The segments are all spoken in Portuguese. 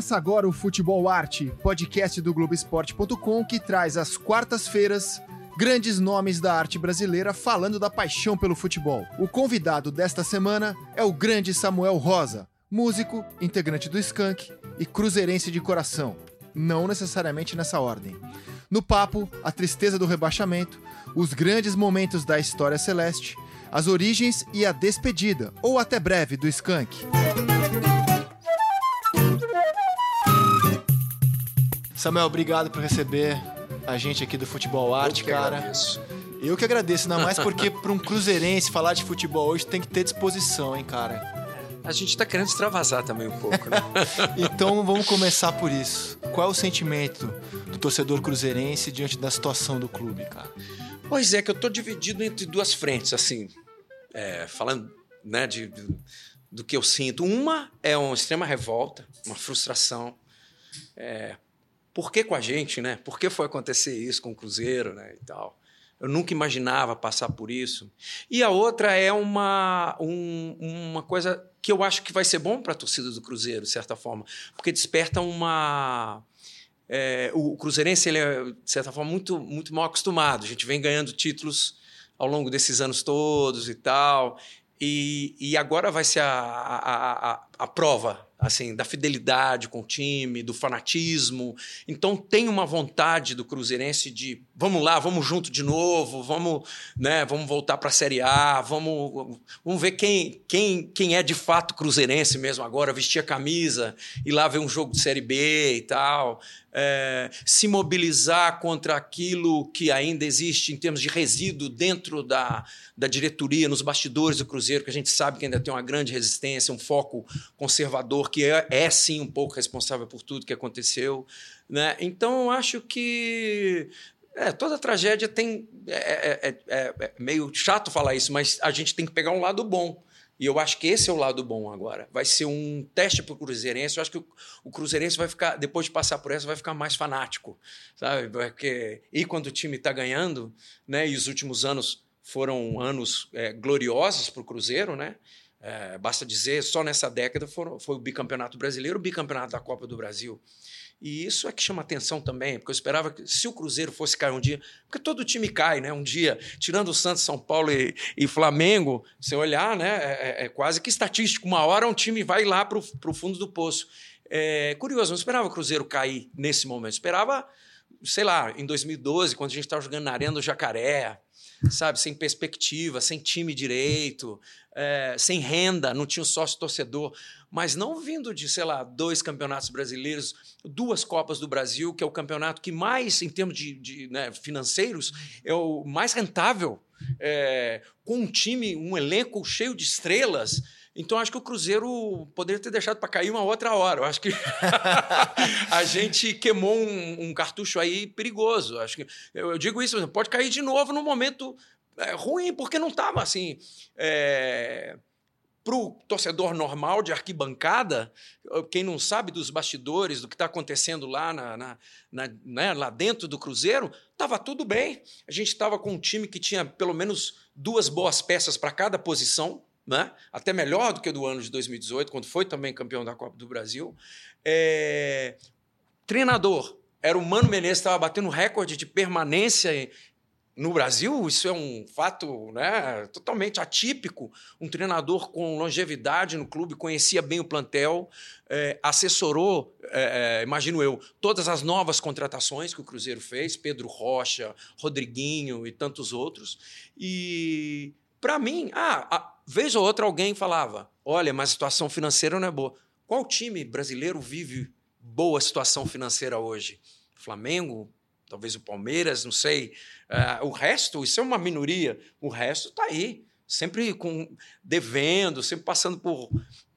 Começa agora o Futebol Arte, podcast do Globoesporte.com que traz às quartas-feiras grandes nomes da arte brasileira falando da paixão pelo futebol. O convidado desta semana é o grande Samuel Rosa, músico, integrante do Skank e cruzeirense de coração. Não necessariamente nessa ordem. No papo, a tristeza do rebaixamento, os grandes momentos da história celeste, as origens e a despedida, ou até breve, do Skank. Samuel, obrigado por receber a gente aqui do Futebol Arte, Eu que cara. agradeço. Eu que agradeço, ainda mais porque para um cruzeirense falar de futebol hoje tem que ter disposição, hein, cara. A gente tá querendo extravasar também um pouco, né? Então vamos começar por isso. Qual é o sentimento do torcedor cruzeirense diante da situação do clube, cara? pois é, que eu tô dividido entre duas frentes, assim. É, falando né, de, de- do que eu sinto. Uma é uma extrema revolta, uma frustração. É, por que com a gente, né? Por que foi acontecer isso com o Cruzeiro, né? E tal. Eu nunca imaginava passar por isso. E a outra é uma, um- uma coisa que eu acho que vai ser bom para a torcida do Cruzeiro, de certa forma, porque desperta uma. é, o Cruzeirense ele é, de certa forma, muito, muito mal acostumado. A gente vem ganhando títulos ao longo desses anos todos e tal. E, e agora vai ser a, a, a, a prova assim da fidelidade com o time, do fanatismo. Então tem uma vontade do Cruzeirense de vamos lá, vamos junto de novo, vamos, né, vamos voltar para a Série A, vamos, vamos ver quem, quem, quem é de fato cruzeirense mesmo agora, vestir a camisa, ir lá ver um jogo de Série B e tal. É, se mobilizar contra aquilo que ainda existe em termos de resíduo dentro da, da diretoria, nos bastidores do Cruzeiro, que a gente sabe que ainda tem uma grande resistência, um foco conservador, que é, é sim um pouco responsável por tudo que aconteceu. Né? Então, eu acho que é, toda tragédia tem. É, é- é- é meio chato falar isso, mas a gente tem que pegar um lado bom. E eu acho que esse é o lado bom agora. Vai ser um teste para o Cruzeirense. Eu acho que o, Cruzeirense vai ficar, depois de passar por essa, vai ficar mais fanático. Sabe? Porque, e quando o time está ganhando, né? E os últimos anos foram anos é, gloriosos para o Cruzeiro, né? É, basta dizer, só nessa década foram, foi o bicampeonato brasileiro, o bicampeonato da Copa do Brasil. E isso é que chama atenção também, porque eu esperava que se o Cruzeiro fosse cair um dia, porque todo time cai, né? Um dia, tirando o Santos, São Paulo e, e Flamengo, você olhar, né? É, é- é quase que estatístico. Uma hora um time vai lá para o fundo do poço. É curioso, não esperava o Cruzeiro cair nesse momento. Esperava, sei lá, em 2012, quando a gente estava jogando na Arena do Jacaré, sabe? Sem perspectiva, sem time direito, é, sem renda, não tinha um sócio torcedor, mas não vindo de, sei lá, dois campeonatos brasileiros, duas Copas do Brasil, que é o campeonato que mais, em termos de, de, né, financeiros, é o mais rentável, é, com um time, um elenco cheio de estrelas. Então, acho que o Cruzeiro poderia ter deixado para cair uma outra hora. Eu acho que a gente queimou um, um cartucho aí perigoso. Acho que eu, eu digo isso, pode cair de novo num momento é, ruim, porque não estava assim. É, para o torcedor normal de arquibancada, quem não sabe dos bastidores, do que está acontecendo lá, na, na- na- né, lá dentro do Cruzeiro, estava tudo bem. A gente estava com um time que tinha pelo menos duas boas peças para cada posição, né? até melhor do que o do ano de 2018, quando foi também campeão da Copa do Brasil. É, Treinador, era o Mano Menezes, estava batendo recorde de permanência no Brasil, isso é um fato né, totalmente atípico. Um treinador com longevidade no clube, conhecia bem o plantel, eh, assessorou, eh, eh, imagino eu, todas as novas contratações que o Cruzeiro fez, Pedro Rocha, Rodriguinho e tantos outros. E, para mim, ah, a, vez ou outra alguém falava: olha, mas a situação financeira não é boa. Qual time brasileiro vive boa situação financeira hoje? Flamengo, talvez o Palmeiras, não sei. Uh, o resto, isso é uma minoria. O resto está aí, sempre com devendo, sempre passando por.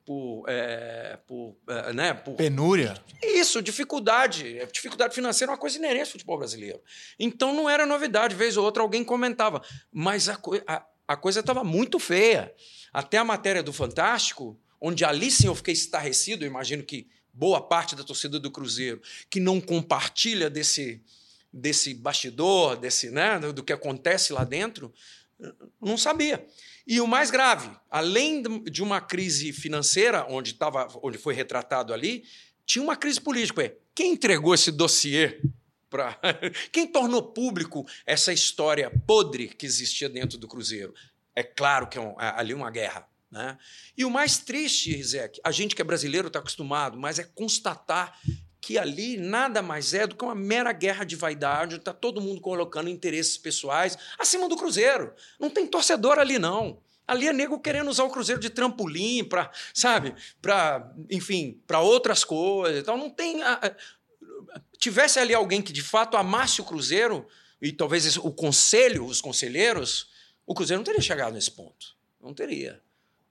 Por, é, por, é, né, por Penúria. isso, dificuldade. Dificuldade financeira é uma coisa inerente ao futebol brasileiro. Então não era novidade, vez ou outra alguém comentava. Mas a, co a, a coisa estava muito feia. Até a matéria do Fantástico, onde ali sim eu fiquei estarrecido, eu imagino que boa parte da torcida do Cruzeiro, que não compartilha desse, desse bastidor, desse, né, do que acontece lá dentro, não sabia. E o mais grave, além de uma crise financeira, onde, tava, onde foi retratado ali, tinha uma crise política. Quem entregou esse dossiê para. Quem tornou público essa história podre que existia dentro do Cruzeiro? É claro que é, um, é ali uma guerra. Né? E o mais triste, Rizek, a gente que é brasileiro está acostumado, mas é constatar que ali nada mais é do que uma mera guerra de vaidade, está todo mundo colocando interesses pessoais acima do Cruzeiro. Não tem torcedor ali, não. Ali é nego querendo usar o Cruzeiro de trampolim para, sabe, para, enfim, para outras coisas. Então não tem. Tivesse ali alguém que de fato amasse o Cruzeiro, e talvez o conselho, os conselheiros, o Cruzeiro não teria chegado nesse ponto. Não teria.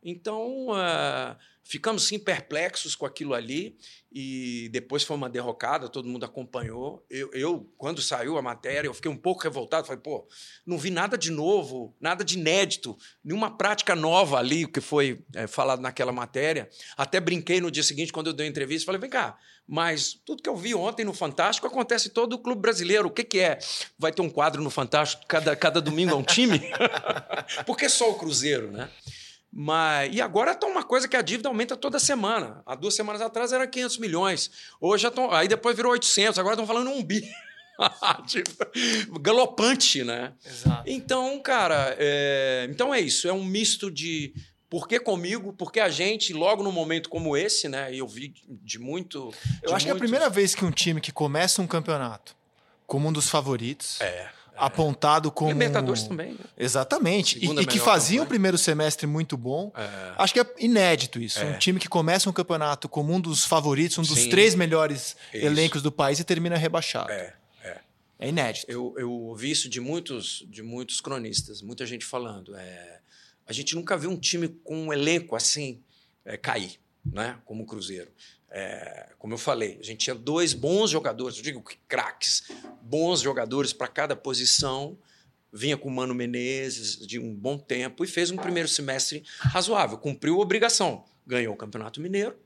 Então, uh, ficamos sim perplexos com aquilo ali e depois foi uma derrocada, todo mundo acompanhou. Eu, eu, quando saiu a matéria, eu fiquei um pouco revoltado, falei, pô, não vi nada de novo, nada de inédito, nenhuma prática nova ali que foi é, falado naquela matéria. Até brinquei no dia seguinte, quando eu dei a entrevista, falei, vem cá, mas tudo que eu vi ontem no Fantástico acontece todo o clube brasileiro. O que, que é? Vai ter um quadro no Fantástico, cada, cada domingo é um time? Porque só o Cruzeiro, né? Mas, e agora está uma coisa que a dívida aumenta toda semana. Há duas semanas atrás era 500 milhões. Hoje já estão. Aí depois virou 800, agora estão falando um bi. tipo, galopante, né? Exato. Então, cara, é... então é isso. É um misto de por que comigo? Porque a gente, logo num momento como esse, né? Eu vi de muito. Eu de acho que é a primeira vez que um time que começa um campeonato como um dos favoritos. É apontado como. Libertadores também. Né? Exatamente. E, e, que fazia um primeiro semestre muito bom. É. Acho que é inédito isso. É. Um time que começa um campeonato como um dos favoritos, um dos Sim. três melhores isso. elencos do país e termina rebaixado. É. É, é inédito. Eu, eu ouvi isso de muitos, de muitos cronistas, muita gente falando. É, a gente nunca viu um time com um elenco assim é, cair, né? como o Cruzeiro. É, como eu falei, a gente tinha dois bons jogadores, eu digo que craques, bons jogadores para cada posição. Vinha com o Mano Menezes de um bom tempo e fez um primeiro semestre razoável, cumpriu a obrigação, ganhou o Campeonato Mineiro.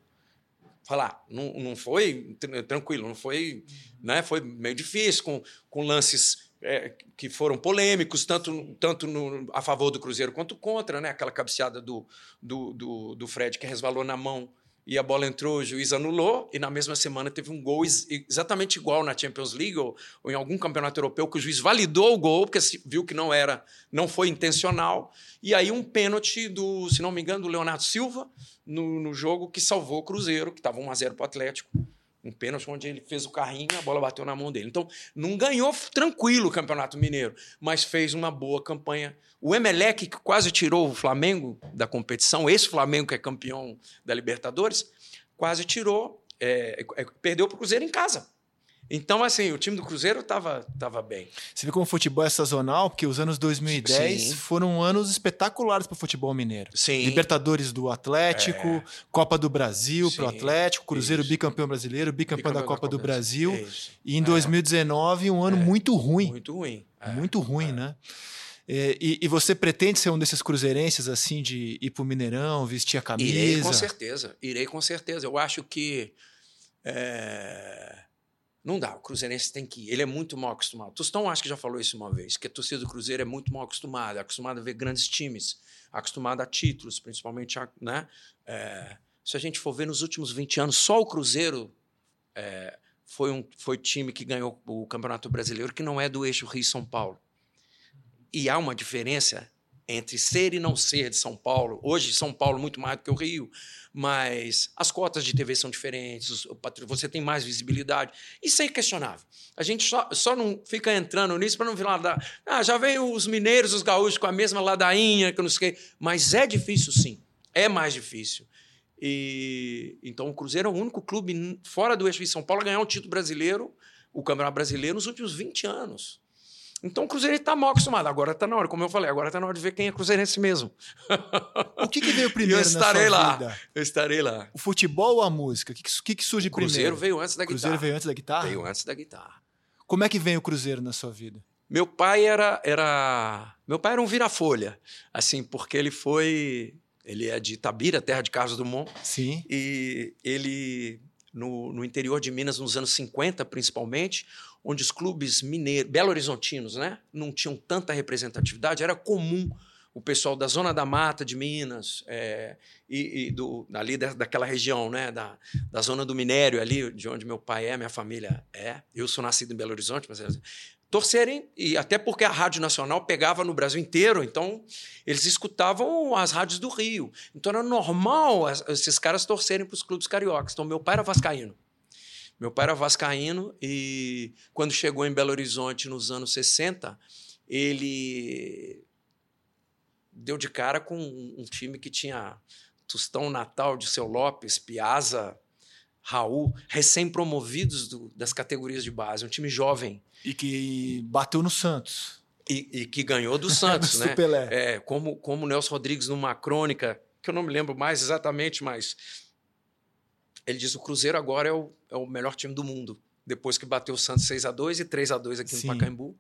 Falar, não, não foi tranquilo, não foi, né? Foi meio difícil com, com lances é, que foram polêmicos, tanto, tanto no, a favor do Cruzeiro quanto contra, né? Aquela cabeceada do, do, do, do Fred que resvalou na mão e a bola entrou, o juiz anulou, e na mesma semana teve um gol ex exatamente igual na Champions League ou, ou, em algum campeonato europeu, que o juiz validou o gol, porque viu que não era, não foi intencional, e aí um pênalti do, se não me engano, do Leonardo Silva no, no jogo que salvou o Cruzeiro, que estava 1 a 0 para o Atlético um pênalti onde ele fez o carrinho e a bola bateu na mão dele. Então, não ganhou tranquilo o Campeonato Mineiro, mas fez uma boa campanha. O Emelec, que quase tirou o Flamengo da competição, esse Flamengo que é campeão da Libertadores, quase tirou, é, é, perdeu para o Cruzeiro em casa. Então, assim, o time do Cruzeiro estava tava bem. Você vê como o futebol é sazonal, porque os anos 2010 Sim. foram anos espetaculares para o futebol mineiro. Sim. Libertadores do Atlético, é. Copa do Brasil para o Atlético, Cruzeiro Isso. bicampeão brasileiro, bicampeão, da Copa, da Copa do Brasil. Isso. E em 2019, um ano é. muito ruim. Muito ruim. É. Muito ruim, é. né? É, e, e, você pretende ser um desses cruzeirenses, assim, de ir para o Mineirão, vestir a camisa? Irei com certeza, irei com certeza. Eu acho que é, não dá, o Cruzeirense tem que ir. Ele é muito mal acostumado. Tostão acho que já falou isso uma vez, que a torcida do Cruzeiro é muito mal acostumada, acostumada a ver grandes times, acostumada a títulos, principalmente, a, né? É, se a gente for ver nos últimos 20 anos, só o Cruzeiro é, foi um foi time que ganhou o Campeonato Brasileiro, que não é do eixo Rio-São Paulo. E há uma diferença entre ser e não ser de São Paulo. Hoje, São Paulo muito mais do que o Rio, mas as cotas de TV são diferentes, você tem mais visibilidade. Isso é inquestionável. A gente só, só não fica entrando nisso para não virar da. Ah, já vem os mineiros, os gaúchos com a mesma ladainha, que eu não sei Mas é difícil, sim. É mais difícil. E então o Cruzeiro é o único clube fora do eixo de São Paulo a ganhar um título brasileiro, o Campeonato Brasileiro, nos últimos 20 anos. Então o Cruzeiro está mal acostumado. Agora está na hora, como eu falei, agora está na hora de ver quem é cruzeirense mesmo. O que, que veio primeiro eu estarei lá. Vida? Eu estarei lá. O futebol ou a música? O que, que, que surge o Cruzeiro primeiro? veio antes da guitarra. Cruzeiro veio antes da guitarra? Veio antes da guitarra. Como é que vem o Cruzeiro na sua vida? Meu pai era, era meu pai era um vira-folha, assim, porque ele foi, ele é de Itabira, terra de Carlos Dumont. Sim. E ele no, no interior de Minas nos anos 50, principalmente, onde os clubes mineiros, belo-horizontinos, né, não tinham tanta representatividade, era comum o pessoal da Zona da Mata de Minas é, e, e, do, ali da, daquela região, né, da, da Zona do Minério, ali de onde meu pai é, minha família é. Eu sou nascido em Belo Horizonte, mas torcerem, e até porque a Rádio Nacional pegava no Brasil inteiro, então eles escutavam as rádios do Rio. Então era normal esses caras torcerem para os clubes cariocas. Então meu pai era vascaíno. Meu pai era vascaíno e quando chegou em Belo Horizonte nos anos 60, ele deu de cara com um time que tinha Tostão Natal de Seu Lopes, Piazza, Raul, recém-promovidos das categorias de base, um time jovem. E que bateu no Santos. E, e que ganhou do Santos, né? Pelé. É, como, como o Nelson Rodrigues, numa crônica, que eu não me lembro mais exatamente, mas ele diz o Cruzeiro agora é o, é o melhor time do mundo, depois que bateu o Santos 6 a 2 e 3 a 2 aqui Sim. no Pacaembu.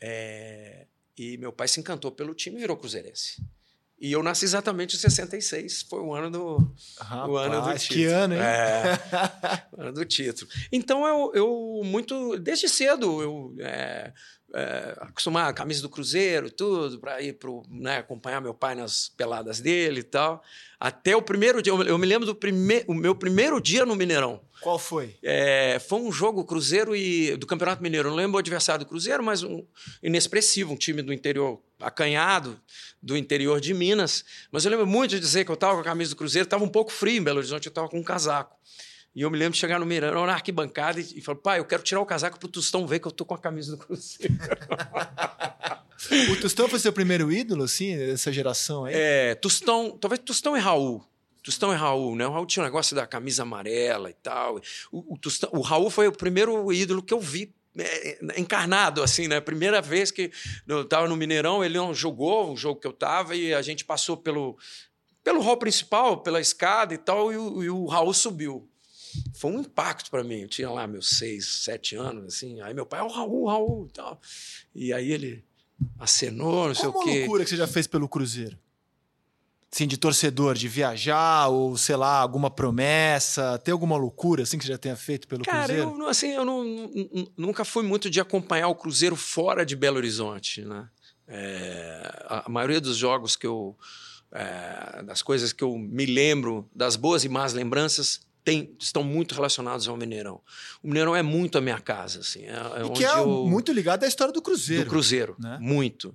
É, e meu pai se encantou pelo time e virou cruzeirense. E eu nasci exatamente em 66, foi o ano do, Rapaz, o ano do título. Que ano, hein? É, o ano do título. Então eu, eu muito, desde cedo, eu é, é, acostumar a camisa do Cruzeiro, tudo, para ir pro, né, acompanhar meu pai nas peladas dele e tal. Até o primeiro dia, eu me lembro do primeiro, o meu primeiro dia no Mineirão. Qual foi? É, foi um jogo Cruzeiro e do Campeonato Mineiro. Eu não lembro o adversário do Cruzeiro, mas um inexpressivo, um time do interior acanhado, do interior de Minas. Mas eu lembro muito de dizer que eu estava com a camisa do Cruzeiro, estava um pouco frio em Belo Horizonte, eu estava com um casaco. E eu me lembro de chegar no Mineirão, na arquibancada, e, e falar, pai, eu quero tirar o casaco para o Tostão ver que eu tô com a camisa do Cruzeiro. o Tostão foi seu primeiro ídolo, assim, dessa geração aí? É, Tostão, talvez Tostão e Raul. Tostão e Raul, né? O Raul tinha um negócio da camisa amarela e tal. O, o, Tostão, o Raul foi o primeiro ídolo que eu vi é, encarnado, assim, né? Primeira vez que eu estava no Mineirão, ele não jogou o jogo que eu estava e a gente passou pelo, pelo hall principal, pela escada e tal, e o, e o Raul subiu foi um impacto para mim. Eu tinha lá meus seis, sete anos, assim. Aí meu pai, é o Raul, Raul e tal. E aí ele acenou, não sei o quê. Qual loucura que você já fez pelo Cruzeiro? Assim, de torcedor, de viajar, ou sei lá, alguma promessa? Tem alguma loucura assim que você já tenha feito pelo Cara, Cruzeiro? Cara, eu, assim, eu não, nunca fui muito de acompanhar o Cruzeiro fora de Belo Horizonte, né? É, a maioria dos jogos que eu. É, das coisas que eu me lembro, das boas e más lembranças, tem, estão muito relacionados ao Mineirão. O Mineirão é muito a minha casa, assim. É, é e que é eu... muito ligado à história do Cruzeiro. Do Cruzeiro, né? muito.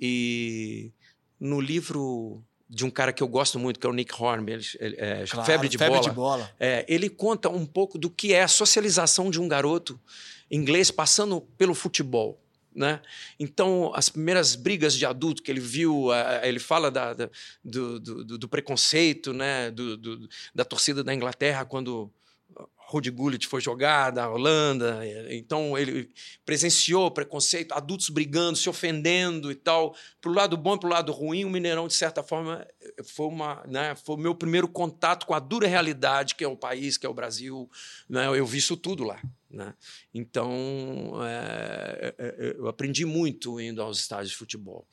E no livro de um cara que eu gosto muito, que é o Nick Horn, ele, é, claro, Febre, de, Febre bola, de Bola. É, ele conta um pouco do que é a socialização de um garoto inglês passando pelo futebol. Né? Então, as primeiras brigas de adulto que ele viu, ele fala da, da, do, do, do, preconceito né? do, da torcida da Inglaterra quando Rudy Gullit foi jogar da Holanda. Então, ele presenciou preconceito, adultos brigando, se ofendendo e tal. Para o lado bom e para o lado ruim, o Mineirão, de certa forma, foi, uma, né? foi o meu primeiro contato com a dura realidade que é o país, que é o Brasil. Né? Eu vi isso tudo lá. Né? Então, é, é, é, eu aprendi muito indo aos estádios de futebol.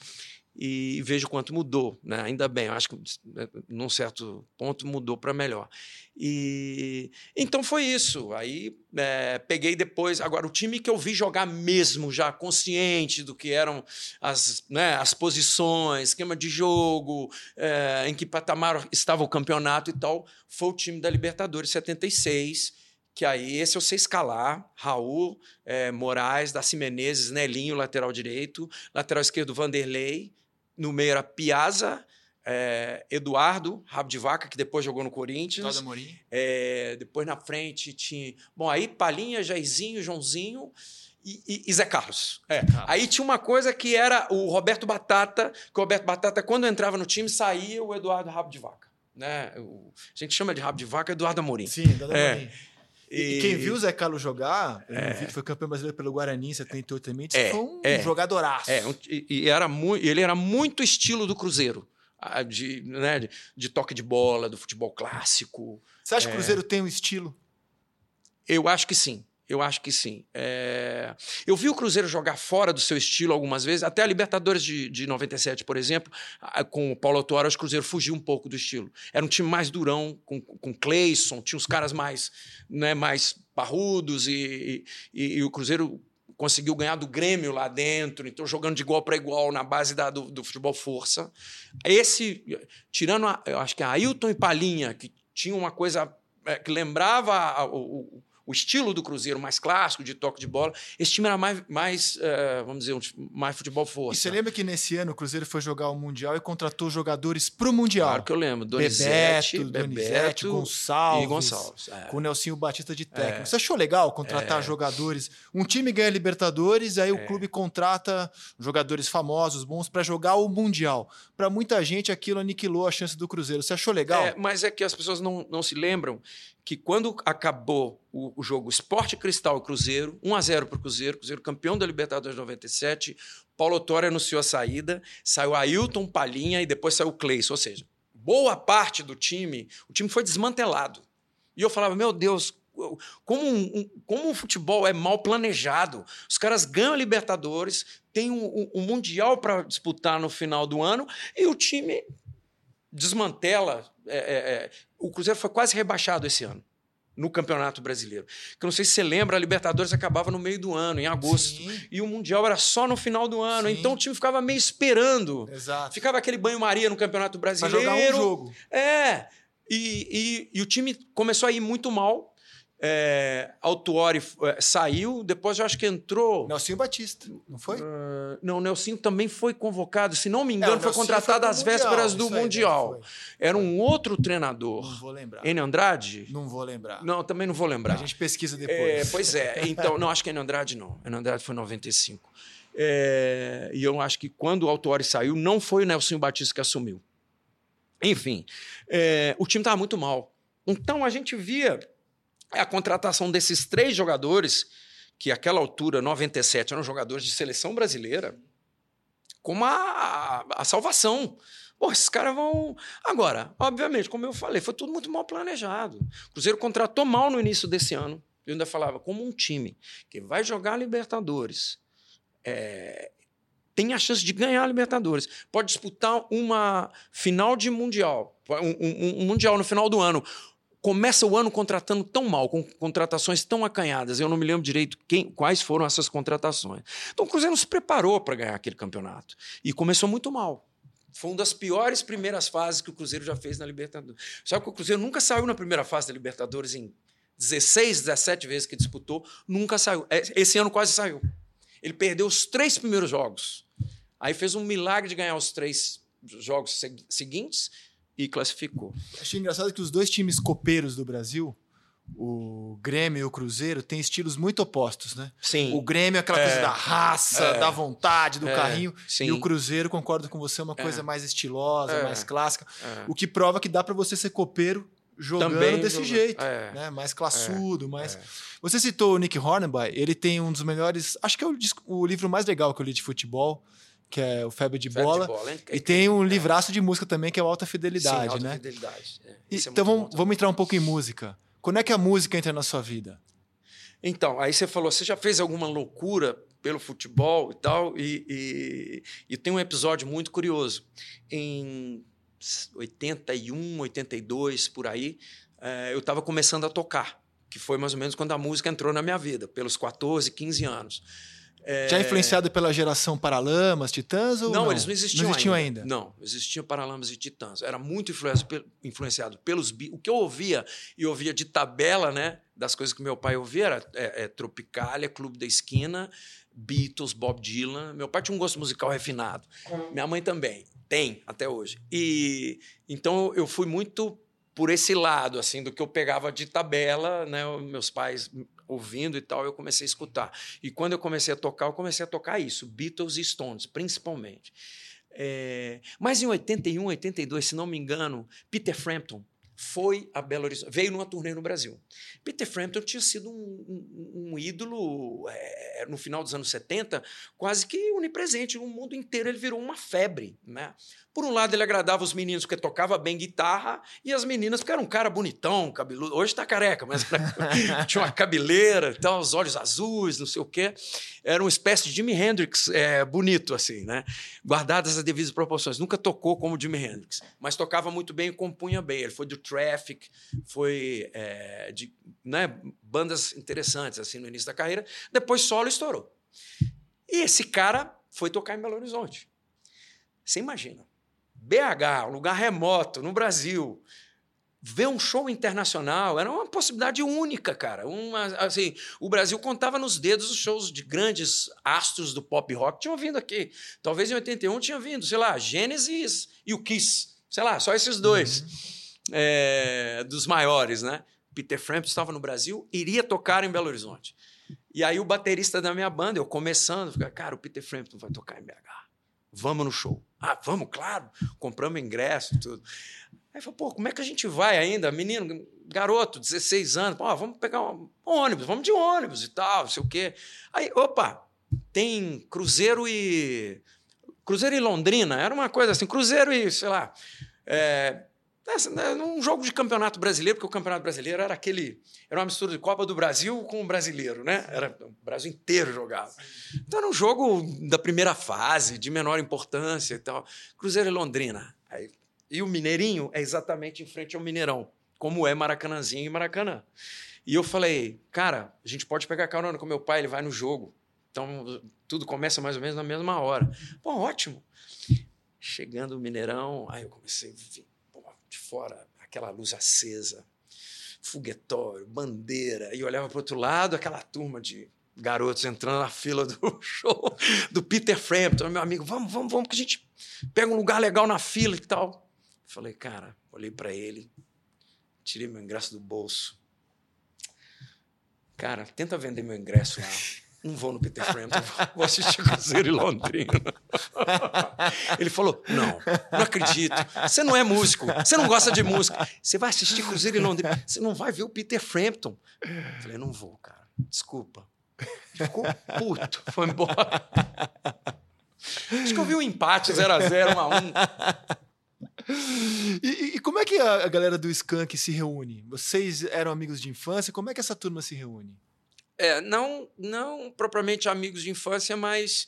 E vejo quanto mudou, né? ainda bem, eu acho que né, num certo ponto mudou para melhor. E então foi isso. Aí é, peguei depois. Agora, o time que eu vi jogar mesmo, já consciente do que eram as, né, as posições, esquema de jogo, é, em que patamar estava o campeonato e tal, foi o time da Libertadores 76 que aí esse eu sei escalar, Raul, é, Moraes, Daci Menezes, Nelinho, lateral direito, lateral esquerdo, Vanderlei, no meio era Piazza, é, Eduardo, rabo de vaca, que depois jogou no Corinthians. É, depois na frente tinha. Bom, aí Palinha, Jairzinho, Joãozinho e, e, e Zé Carlos. É. Carlos. Aí tinha uma coisa que era o Roberto Batata, que o Roberto Batata, quando entrava no time, saía o Eduardo Rabo de Vaca. Né? O, a gente chama de Rabo de Vaca Eduardo Amorim. Sim, Eduardo é. Amorim. E, e, quem viu o Zé Carlos jogar, é, foi campeão brasileiro pelo Guarani em 78 também, é, foi um é, jogadoraço. É, e, era muito, ele era muito estilo do Cruzeiro. De, né, de, de, toque de bola, do futebol clássico. Você acha que o é. Cruzeiro tem um estilo? Eu acho que sim. Eu acho que sim. É... Eu vi o Cruzeiro jogar fora do seu estilo algumas vezes, até a Libertadores de, de 97, por exemplo, com o Paulo Autuaro, o Cruzeiro fugiu um pouco do estilo. Era um time mais durão, com, com Cleison, tinha uns caras mais, né, mais parrudos, e, e, e o Cruzeiro conseguiu ganhar do Grêmio lá dentro, então jogando de igual para igual na base da, do, do, futebol força. Esse, tirando, a, eu acho que a Ailton e Palinha, que tinha uma coisa é, que lembrava o, o estilo do Cruzeiro mais clássico, de toque de bola. Esse time era mais, mais uh, vamos dizer, mais futebol força. E você lembra que nesse ano o Cruzeiro foi jogar o Mundial e contratou jogadores para o Mundial? Claro que eu lembro. Donizete, Bebeto, Donizete Gonçalves, e Gonçalves é. com o Nelsinho Batista de técnico. É. Você achou legal contratar é. jogadores? Um time ganha Libertadores, aí o é. clube contrata jogadores famosos, bons, para jogar o Mundial. Para muita gente, aquilo aniquilou a chance do Cruzeiro. Você achou legal? É, mas é que as pessoas não, não se lembram que quando acabou o, o jogo Esporte Cristal Cruzeiro, 1 a 0 para o Cruzeiro, Cruzeiro campeão da Libertadores 97, Paulo Torre anunciou a saída, saiu Ailton Palinha e depois saiu o Cleison, ou seja, boa parte do time, o time foi desmantelado. E eu falava, meu Deus, como um, como o futebol é mal planejado. Os caras ganham a Libertadores, tem um, um Mundial para disputar no final do ano e o time desmantela. É, é, é, o Cruzeiro foi quase rebaixado esse ano no Campeonato Brasileiro. Que não sei se você lembra, a Libertadores acabava no meio do ano, em agosto. Sim. E o Mundial era só no final do ano. Sim. Então o time ficava meio esperando. Exato. Ficava aquele banho-maria no Campeonato Brasileiro. Pra jogar um jogo. É. E, e, e o time começou a ir muito mal é, Autuori é, saiu, depois eu acho que entrou. Nelsinho Batista, não foi? Uh, não, o Nelsinho também foi convocado, se não me engano, é, foi contratado às vésperas do Mundial. Era um outro treinador. Não vou lembrar. Enio Andrade? Não vou lembrar. Não, também não vou lembrar. A gente pesquisa depois. É, pois é, então, não, acho que Enio Andrade não. Enio Andrade foi 95. É, e eu acho que quando o Autuori saiu, não foi o Nelsinho Batista que assumiu. Enfim, é, o time estava muito mal. Então a gente via a contratação desses três jogadores, que àquela altura, 97, eram jogadores de seleção brasileira, como a, a, a salvação. Pô, esses caras vão. Agora, obviamente, como eu falei, foi tudo muito mal planejado. O Cruzeiro contratou mal no início desse ano. Eu ainda falava, como um time que vai jogar Libertadores, é, tem a chance de ganhar a Libertadores, pode disputar uma final de Mundial, um, um, um Mundial no final do ano começa o ano contratando tão mal, com contratações tão acanhadas. Eu não me lembro direito quem, quais foram essas contratações. Então o Cruzeiro não se preparou para ganhar aquele campeonato. E começou muito mal. Foi uma das piores primeiras fases que o Cruzeiro já fez na Libertadores. Sabe que o Cruzeiro nunca saiu na primeira fase da Libertadores em 16, 17 vezes que disputou, nunca saiu. É, esse ano quase saiu. Ele perdeu os três primeiros jogos. Aí fez um milagre de ganhar os três jogos seguintes e classificou. Achei engraçado que os dois times copeiros do Brasil, o Grêmio e o Cruzeiro, têm estilos muito opostos, né? Sim. O Grêmio é aquela é, coisa da raça, é, da vontade, do é, carrinho. Sim. E o Cruzeiro, concordo com você, é uma coisa é. mais estilosa, é. mais clássica. É. O que prova que dá para você ser copeiro jogando Também desse jeito, né? Mais classudo, mais. Você citou o Nick Hornby, ele tem um dos melhores, acho que é o, o livro mais legal que eu li de futebol, que é o Febre de Febre Bola. De bola e tem um é. livraço de música também, que é o Alta Fidelidade, Sim, Alta né? Fidelidade. É. E, é então vamos, vamos entrar um pouco em música. Quando é que a música entra na sua vida? Então, aí você falou, você já fez alguma loucura pelo futebol e tal? E, e, e tem um episódio muito curioso. Em 81, 82, por aí, é, eu estava começando a tocar, que foi mais ou menos quando a música entrou na minha vida, pelos 14, 15 anos. É... Já influenciado pela geração Paralamas, Titãs? Ou não, não, eles não existiam, não existiam ainda. ainda. Não, existiam Paralamas e Titãs. Era muito influenciado, influenciado pelos. O que eu ouvia, e ouvia de tabela, né? Das coisas que meu pai ouvia, era é, é, Tropicália, Clube da Esquina, Beatles, Bob Dylan. Meu pai tinha um gosto musical refinado. Minha mãe também. Tem, até hoje. E então eu fui muito por esse lado, assim, do que eu pegava de tabela, né? Meus pais ouvindo e tal, eu comecei a escutar. E quando eu comecei a tocar, eu comecei a tocar isso, Beatles e Stones, principalmente. É, mas em 81, 82, se não me engano, Peter Frampton foi a Belo Horizonte, veio numa turnê no Brasil. Peter Frampton tinha sido um, um, um ídolo é, no final dos anos 70, quase que onipresente no mundo inteiro. Ele virou uma febre, né? Por um lado, ele agradava os meninos porque tocava bem guitarra e as meninas porque era um cara bonitão, cabeludo. Hoje está careca, mas tinha uma cabeleira, então, os olhos azuis, não sei o quê. Era uma espécie de Jimi Hendrix é, bonito, assim, né? Guardadas as devidas proporções. Nunca tocou como Jimi Hendrix, mas tocava muito bem e compunha bem. Ele foi do Traffic, foi é, de né, bandas interessantes assim no início da carreira. Depois solo estourou. E esse cara foi tocar em Belo Horizonte. Você imagina, BH, um lugar remoto, no Brasil, ver um show internacional era uma possibilidade única, cara. Uma, assim, o Brasil contava nos dedos os shows de grandes astros do pop rock tinham vindo aqui. Talvez em 81 tinha vindo, sei lá, Gênesis e o Kiss. Sei lá, só esses dois. Uhum. É, dos maiores, né? Peter Frampton estava no Brasil, iria tocar em Belo Horizonte. E aí o baterista da minha banda, eu começando, fica, cara, o Peter Frampton vai tocar em BH. Vamos no show. Ah, vamos, claro. Compramos ingresso e tudo. Aí falou, pô, como é que a gente vai ainda? Menino, garoto, 16 anos, pô, vamos pegar um ônibus, vamos de ônibus e tal, não sei o quê. Aí, opa, tem Cruzeiro e. Cruzeiro e Londrina, era uma coisa assim, Cruzeiro e, sei lá. É, um jogo de campeonato brasileiro, porque o campeonato brasileiro era aquele. Era uma mistura de Copa do Brasil com o brasileiro, né? Era, o Brasil inteiro jogava. Então era um jogo da primeira fase, de menor importância e tal. Cruzeiro e Londrina. Aí e o Mineirinho é exatamente em frente ao Mineirão, como é Maracanãzinho e Maracanã. E eu falei, cara, a gente pode pegar carona com meu pai, ele vai no jogo. Então, tudo começa mais ou menos na mesma hora. Pô, ótimo. Chegando o Mineirão, aí eu comecei de fora aquela luz acesa, foguetório, bandeira, e olhava para o outro lado, aquela turma de garotos entrando na fila do show do Peter Frampton, meu amigo, vamos, vamos, vamos, que a gente pega um lugar legal na fila e tal. Falei, cara, olhei para ele, tirei meu ingresso do bolso. Cara, tenta vender meu ingresso lá. Não vou no Peter Frampton, vou assistir Cruzeiro e Londrina. Ele falou: Não, não acredito. Você não é músico, você não gosta de música. Você vai assistir Cruzeiro e Londrina, você não vai ver o Peter Frampton. falei: Não vou, cara, desculpa. Ficou puto, foi embora. Acho que eu vi um empate 0x0, 1x1. E, e, como é que a, galera do Skank se reúne? Vocês eram amigos de infância? Como é que essa turma se reúne? É, não, não propriamente amigos de infância, mas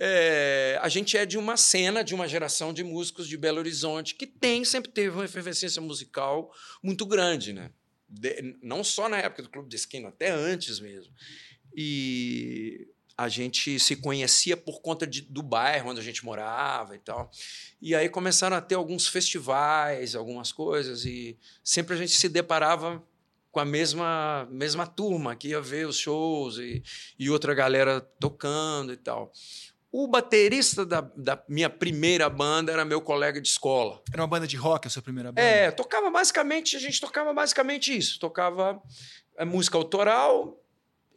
é, a gente é de uma cena, de uma geração de músicos de Belo Horizonte que tem, sempre teve uma efervescência musical muito grande, né? De, não só na época do Clube de Esquina, até antes mesmo. E a gente se conhecia por conta de, do bairro onde a gente morava e tal. E aí começaram a ter alguns festivais, algumas coisas, e sempre a gente se deparava com a mesma, mesma turma que ia ver os shows e, e outra galera tocando e tal. O baterista da, da, minha primeira banda era meu colega de escola. Era uma banda de rock a sua primeira banda? É, tocava basicamente, a gente tocava basicamente isso. Tocava é, música autoral,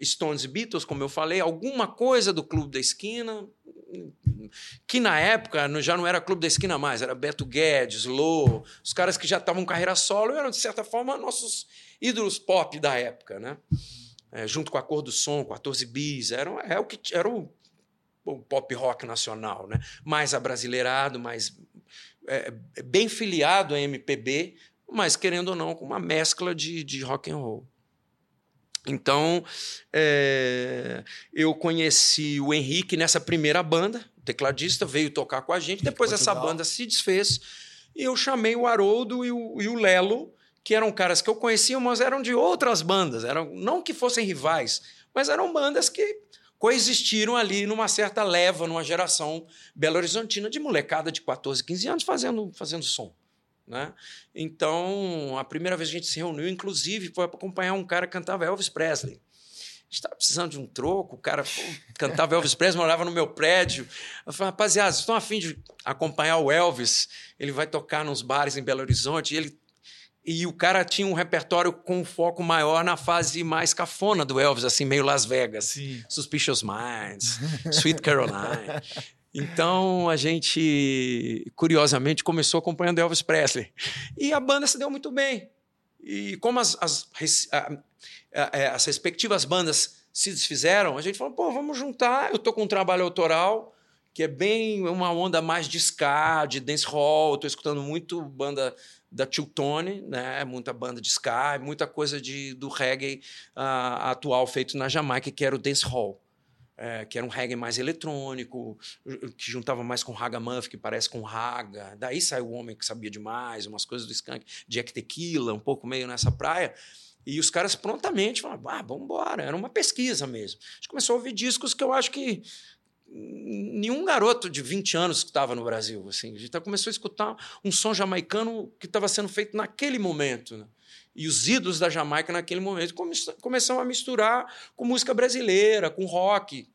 Stones e Beatles, como eu falei, alguma coisa do Clube da Esquina, que na época já não era Clube da Esquina mais, era Beto Guedes, Lô, os caras que já estavam carreira solo eram, de certa forma, nossos ídolos pop da época, né? É, junto com a Cor do Som, 14 Bis, eram, é o que era o, o pop rock nacional, né? mais abrasileirado, mais é, bem filiado a MPB, mas querendo ou não, com uma mescla de, de rock and roll. Então, é, eu conheci o Henrique nessa primeira banda, tecladista veio tocar com a gente. Depois essa banda se desfez e eu chamei o Haroldo e o, e o Lelo, que eram caras que eu conhecia, mas eram de outras bandas. Eram, não que fossem rivais, mas eram bandas que coexistiram ali numa certa leva, numa geração belo-horizontina de molecada de 14, 15 anos fazendo, fazendo som. Né? Então, a primeira vez que a gente se reuniu, inclusive, foi para acompanhar um cara que cantava Elvis Presley. A gente estava precisando de um troco, o cara pô, cantava Elvis Presley, morava no meu prédio. Eu falei, rapaziada, vocês estão afim de acompanhar o Elvis? Ele vai tocar nos bares em Belo Horizonte. E, ele, e o cara tinha um repertório com um foco maior na fase mais cafona do Elvis, assim, meio Las Vegas. Sim. Suspicious Minds, Sweet Caroline. Então a gente, curiosamente, começou acompanhando Elvis Presley. E a banda se deu muito bem. E como as, as, é, as respectivas bandas se desfizeram, a gente falou: pô, vamos juntar. Eu estou com um trabalho autoral que é bem uma onda mais de ska, de dance hall. Estou escutando muito banda da Tiltone, né? Muita banda de ska, muita coisa de, do reggae uh, atual feito na Jamaica, que era o dance hall é, que era um reggae mais eletrônico, que juntava mais com Raga Muff, que parece com Raga. Daí saiu o Homem que Sabia Demais, umas coisas do Skank, Jack Tequila, um pouco meio nessa praia. E os caras prontamente falaram, ah, vamos embora. Era uma pesquisa mesmo. A gente começou a ouvir discos que eu acho que nenhum garoto de 20 anos estava no Brasil. Assim. A gente começou a escutar um som jamaicano que estava sendo feito naquele momento. Né? E os ídolos da Jamaica naquele momento come começaram a misturar com música brasileira, com rock.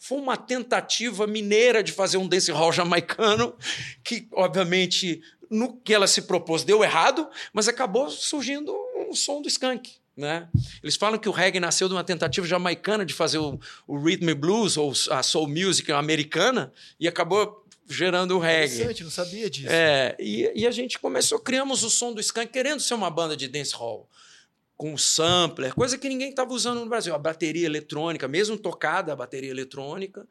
Foi uma tentativa mineira de fazer um dance hall jamaicano, que, obviamente, no que ela se propôs deu errado, mas acabou surgindo um som do skunk. Né? Eles falam que o reggae nasceu de uma tentativa jamaicana de fazer o, o rhythm blues ou a soul music americana e acabou gerando o reggae. Interessante, não sabia disso. É, e, e, a gente começou, criamos o som do skunk querendo ser uma banda de dance hall com sampler, coisa que ninguém estava usando no Brasil. A bateria eletrônica, mesmo tocada a bateria eletrônica,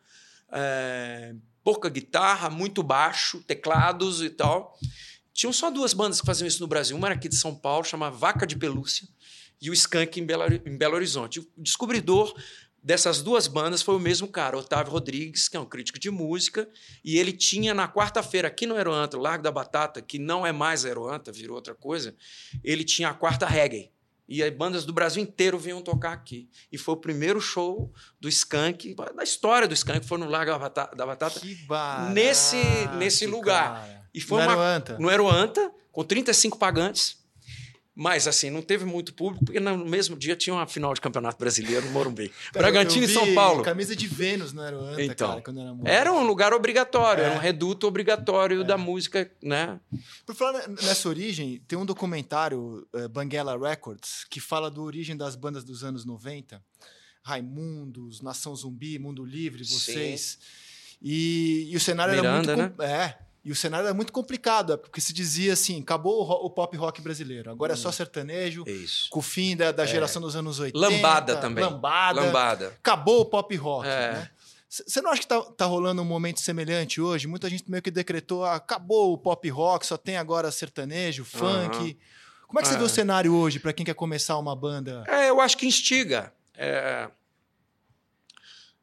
é, pouca guitarra, muito baixo, teclados e tal. Tinham só duas bandas que faziam isso no Brasil. Uma era aqui de São Paulo, chamava Vaca de Pelúcia, e o Skank em Belo, em Belo Horizonte. O descobridor dessas duas bandas foi o mesmo cara, Otávio Rodrigues, que é um crítico de música, e ele tinha na quarta-feira, aqui no Aeroanta, Largo da Batata, que não é mais Aeroanta, virou outra coisa, ele tinha a quarta reggae. E as bandas do Brasil inteiro vinham tocar aqui. E foi o primeiro show do Skank, da história do Skank, foi no Largo da Batata, que barato, nesse, nesse lugar. Cara. E foi no uma, Aeroanta. no Aeroanta, com 35 pagantes. Mas, assim, não teve muito público, porque no mesmo dia tinha uma final de campeonato brasileiro no Morumbi. Cara, Bragantino e São Paulo. Camisa de Vênus no Aeroanta, Então, cara, quando era. Era um lugar obrigatório, É. era um reduto obrigatório da música, né? Por falar nessa origem, tem um documentário, eh, Banguela Records, que fala da origem das bandas dos anos 90. Raimundos, Nação Zumbi, Mundo Livre, vocês. E, e o cenário Miranda, era muito... com- É, e o cenário era muito complicado, é, porque se dizia assim, acabou o, pop rock brasileiro, agora é só sertanejo, Isso. com o fim da, da geração dos anos 80. Lambada também. Lambada. Lambada. Acabou o pop rock, É. né? Você não acha que tá, tá rolando um momento semelhante hoje? Muita gente meio que decretou, ah, acabou o pop rock, só tem agora sertanejo, funk. Como é que você É. vê o cenário hoje para quem quer começar uma banda? É, eu acho que instiga. É,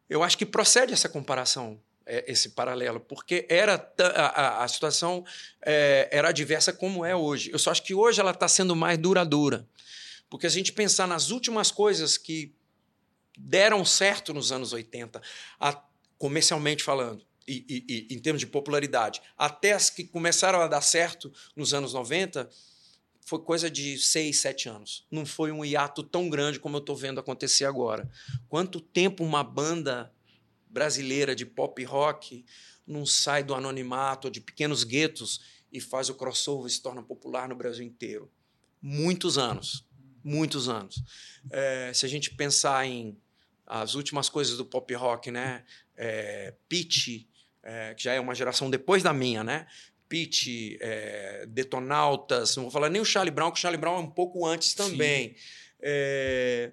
Eu acho que procede essa comparação, é, esse paralelo, porque era a, a- a situação é, era diversa como é hoje. Eu só acho que hoje ela está sendo mais duradoura. Porque a gente pensar nas últimas coisas que deram certo nos anos 80, a- comercialmente falando, e, e- e em termos de popularidade, até as que começaram a dar certo nos anos 90, foi coisa de seis, sete anos. Não foi um hiato tão grande como eu estou vendo acontecer agora. Quanto tempo uma banda brasileira de pop rock não sai do anonimato ou de pequenos guetos e faz o crossover e se torna popular no Brasil inteiro? Muitos anos. Muitos anos. É, se a gente pensar em as últimas coisas do pop rock, né? É, Pitch, é, que já é uma geração depois da minha, né? Pitch, é, Detonautas, não vou falar nem o Charlie Brown, que o Charlie Brown é um pouco antes também. É,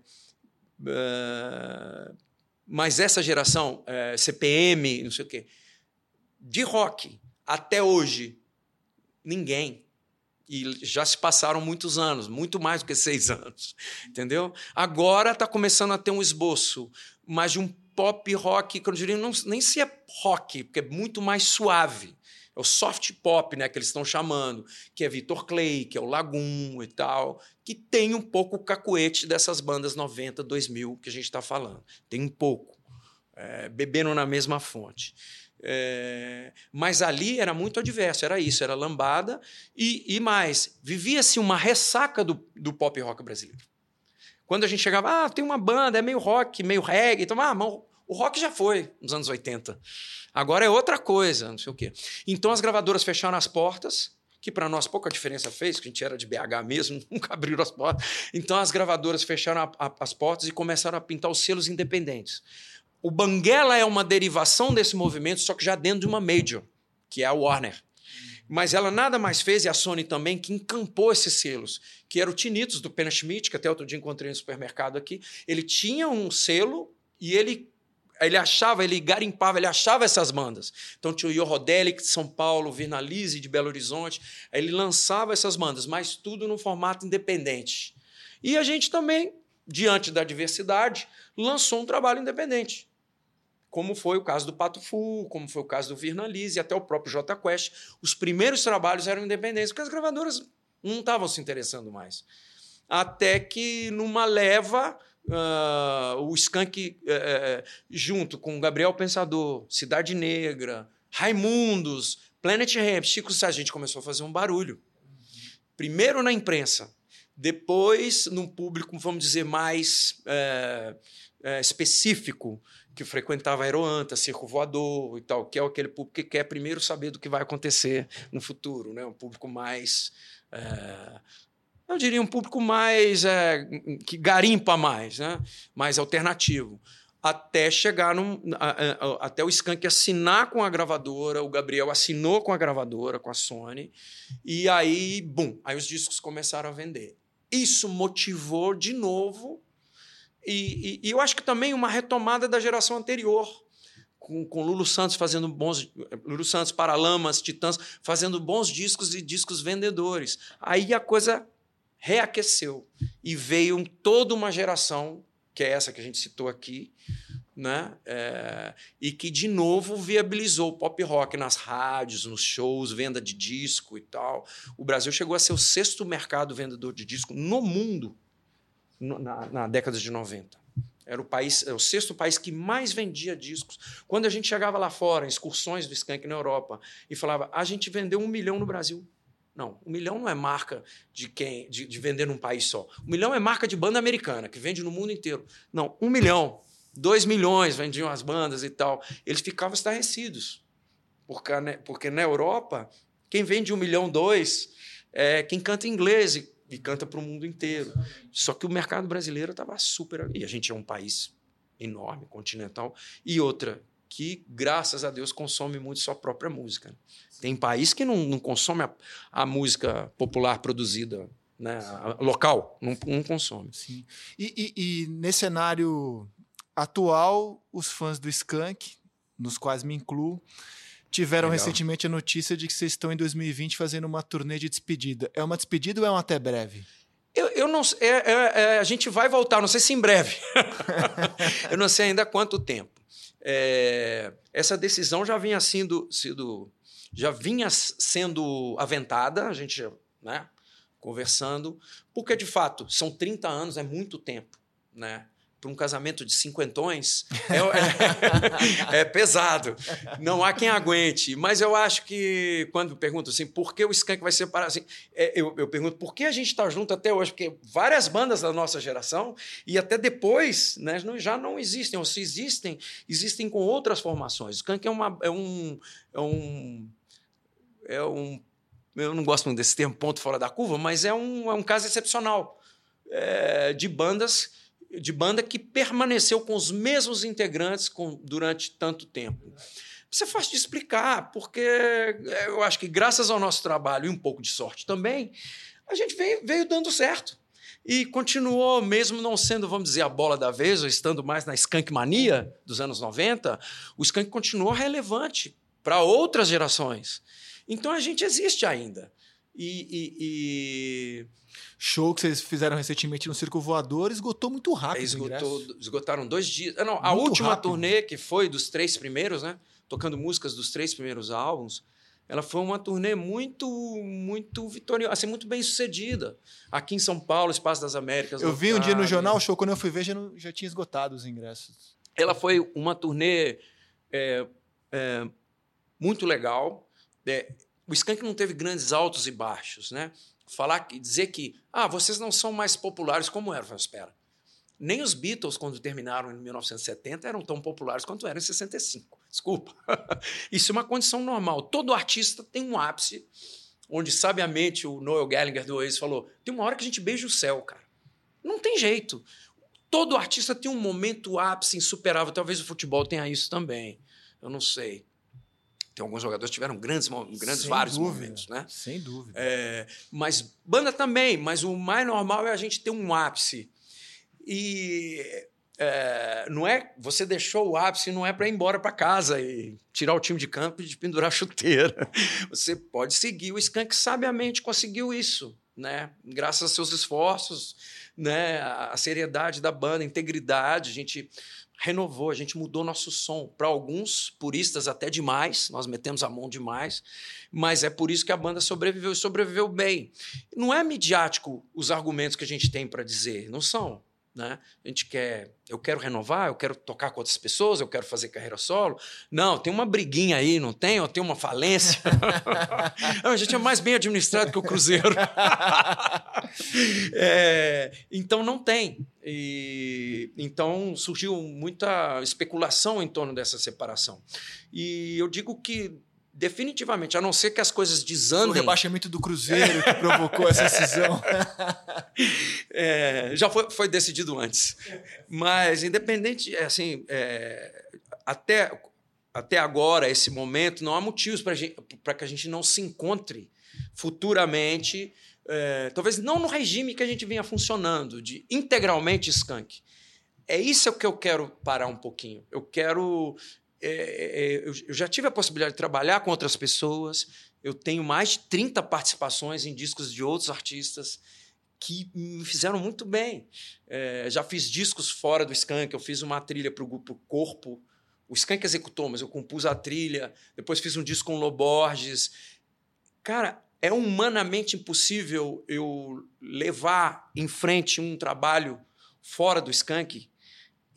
é, mas essa geração, é, CPM, não sei o quê, de rock até hoje, ninguém. E já se passaram muitos anos, muito mais do que seis anos, entendeu? Agora está começando a ter um esboço, mas de um pop rock, que eu diria não, nem se é rock, porque é muito mais suave. É o soft pop, né, que eles estão chamando, que é Vitor Clay, que é o Lagoon e tal, que tem um pouco o cacuete dessas bandas 90, 2000 que a gente está falando. Tem um pouco, é, bebendo na mesma fonte. É, mas ali era muito adverso, era isso, era lambada e, e mais, vivia-se uma ressaca do, do pop rock brasileiro. Quando a gente chegava, ah, tem uma banda, é meio rock, meio reggae, então, ah, o rock já foi nos anos 80. Agora é outra coisa, não sei o quê. Então as gravadoras fecharam as portas, que para nós pouca diferença fez, que a gente era de BH mesmo, nunca abriram as portas. Então as gravadoras fecharam a, a, as portas e começaram a pintar os selos independentes. O Banguela é uma derivação desse movimento, só que já dentro de uma major, que é a Warner. Mas ela nada mais fez, e a Sony também, que encampou esses selos, que era o Tinitos, do Pena Schmidt, que até outro dia encontrei no supermercado aqui. Ele tinha um selo e ele ele achava, ele garimpava, ele achava essas bandas. Então tinha o Yorodelic de São Paulo, o de Belo Horizonte. Ele lançava essas bandas, mas tudo no formato independente. E a gente também, diante da diversidade, lançou um trabalho independente. Como foi o caso do Pato Fu, como foi o caso do Virnalize, até o próprio J Quest. Os primeiros trabalhos eram independentes, porque as gravadoras não estavam se interessando mais. até que numa leva uh, o Skank, uh, junto com Gabriel Pensador, Cidade Negra, Raimundos, Planet Ramp, Chico Sá, a gente começou a fazer um barulho. Primeiro na imprensa, depois num público, vamos dizer, mais específico, que frequentava Aeroanta, Circo Voador e tal, que é aquele público que quer primeiro saber do que vai acontecer no futuro, né? um público mais. Eu diria um público mais. É, que garimpa mais, né? mais alternativo. Até chegar num, até o Skank assinar com a gravadora, o Gabriel assinou com a gravadora, com a Sony, e aí, bum, aí os discos começaram a vender. Isso motivou de novo e, e, e, eu acho que também uma retomada da geração anterior, com, com Lulu Santos fazendo bons. Lulu Santos, Paralamas, Titãs, fazendo bons discos e discos vendedores. Aí a coisa reaqueceu e veio toda uma geração, que é essa que a gente citou aqui, né? É, e que de novo viabilizou o pop rock nas rádios, nos shows, venda de disco e tal. O Brasil chegou a ser o sexto mercado vendedor de disco no mundo na, na década de 90. Era o país, era o sexto país que mais vendia discos. Quando a gente chegava lá fora, em excursões do Skank na Europa, e falava, a gente vendeu um milhão no Brasil. Não, um milhão não é marca de quem de, de, vender num país só. Um milhão é marca de banda americana, que vende no mundo inteiro. Não, um milhão, dois milhões vendiam as bandas e tal. Eles ficavam estarrecidos. Porque, porque na Europa, quem vende um milhão, dois, é quem canta inglês. E e canta para o mundo inteiro. Só que o mercado brasileiro estava super. E a gente é um país enorme, continental. E outra, que, graças a Deus, consome muito sua própria música. Tem país que não, não consome a, a música popular produzida né, local, não, não consome. Sim. E, e, e, nesse cenário atual, os fãs do Skank, nos quais me incluo, tiveram Legal. recentemente a notícia de que vocês estão em 2020 fazendo uma turnê de despedida. É uma despedida ou é um até breve? Eu, eu não é, é, é, a gente vai voltar, não sei se em breve. eu não sei ainda quanto tempo. É, essa decisão já vinha sendo, sido, já vinha sendo aventada, a gente né, conversando, porque de fato são 30 anos, é muito tempo. Né? Para um casamento de cinquentões é, é, é, pesado. Não há quem aguente. Mas eu acho que, quando pergunto assim, por que o Skank vai separar? Assim, é, eu, eu, pergunto, por que a gente está junto até hoje? Porque várias bandas da nossa geração, e até depois, né, já não existem. Ou se existem, existem com outras formações. O Skank é, uma, é um. É um é um eu não gosto muito desse termo, ponto fora da curva, mas é um, é um caso excepcional é, de bandas de banda que permaneceu com os mesmos integrantes com, durante tanto tempo. Isso é fácil de explicar, porque é, eu acho que graças ao nosso trabalho e um pouco de sorte também, a gente veio, veio dando certo. E continuou, mesmo não sendo, vamos dizer, a bola da vez, ou estando mais na skunk mania dos anos 90, o skunk continuou relevante para outras gerações. Então a gente existe ainda. E, e, e show que vocês fizeram recentemente no Circo Voador esgotou muito rápido. Esgotou, esgotaram dois dias. Ah, não, a última rápido. turnê, que foi dos três primeiros, né? Tocando músicas dos três primeiros álbuns, ela foi uma turnê muito, muito vitoriosa, assim, muito bem sucedida. Aqui em São Paulo, Espaço das Américas. Eu vi um dia no jornal, o show, quando eu fui ver, já, não, já tinha esgotado os ingressos. Ela foi uma turnê é, é, muito legal. É, o Skank não teve grandes altos e baixos, né? falar dizer que ah, vocês não são mais populares como eram. Espera. Nem os Beatles, quando terminaram em 1970, eram tão populares quanto eram em 65. Desculpa. Isso é uma condição normal. Todo artista tem um ápice, onde sabiamente o Noel Gallagher do Oasis falou: tem uma hora que a gente beija o céu, cara. Não tem jeito. Todo artista tem um momento ápice insuperável. Talvez o futebol tenha isso também. Eu não sei. Tem alguns jogadores que tiveram grandes, grandes vários dúvida, momentos, né? Sem dúvida. É, mas banda também, mas o mais normal é a gente ter um ápice. E é, não é você deixou o ápice não é para ir embora para casa e tirar o time de campo e pendurar a chuteira. Você pode seguir. O Skank sabiamente conseguiu isso, né? Graças aos seus esforços, né? A seriedade da banda, a integridade. A gente renovou, a gente mudou nosso som. Para alguns puristas, até demais, nós metemos a mão demais, mas é por isso que a banda sobreviveu e sobreviveu bem. Não é midiático os argumentos que a gente tem para dizer, não são. Né? A gente quer, eu quero renovar, eu quero tocar com outras pessoas, eu quero fazer carreira solo. Não, tem uma briguinha aí, não tem? Ou tem uma falência? não, a gente é mais bem administrado que o Cruzeiro. é, então não tem. E, então surgiu muita especulação em torno dessa separação. E eu digo que definitivamente, a não ser que as coisas desandem. O rebaixamento do Cruzeiro que provocou essa cisão. é, já foi, foi decidido antes. Mas, independente, é, assim, é, até, até agora, esse momento, não há motivos para que a gente não se encontre futuramente. É, talvez não no regime que a gente vinha funcionando, de integralmente skunk. É isso que eu quero parar um pouquinho. Eu quero é, é, é, eu já tive a possibilidade de trabalhar com outras pessoas. Eu tenho mais de 30 participações em discos de outros artistas que me fizeram muito bem. É, já fiz discos fora do Skank, eu fiz uma trilha para o grupo Corpo. O Skank executou, mas eu compus a trilha. Depois fiz um disco com Loborges. Cara, é humanamente impossível eu levar em frente um trabalho fora do Skank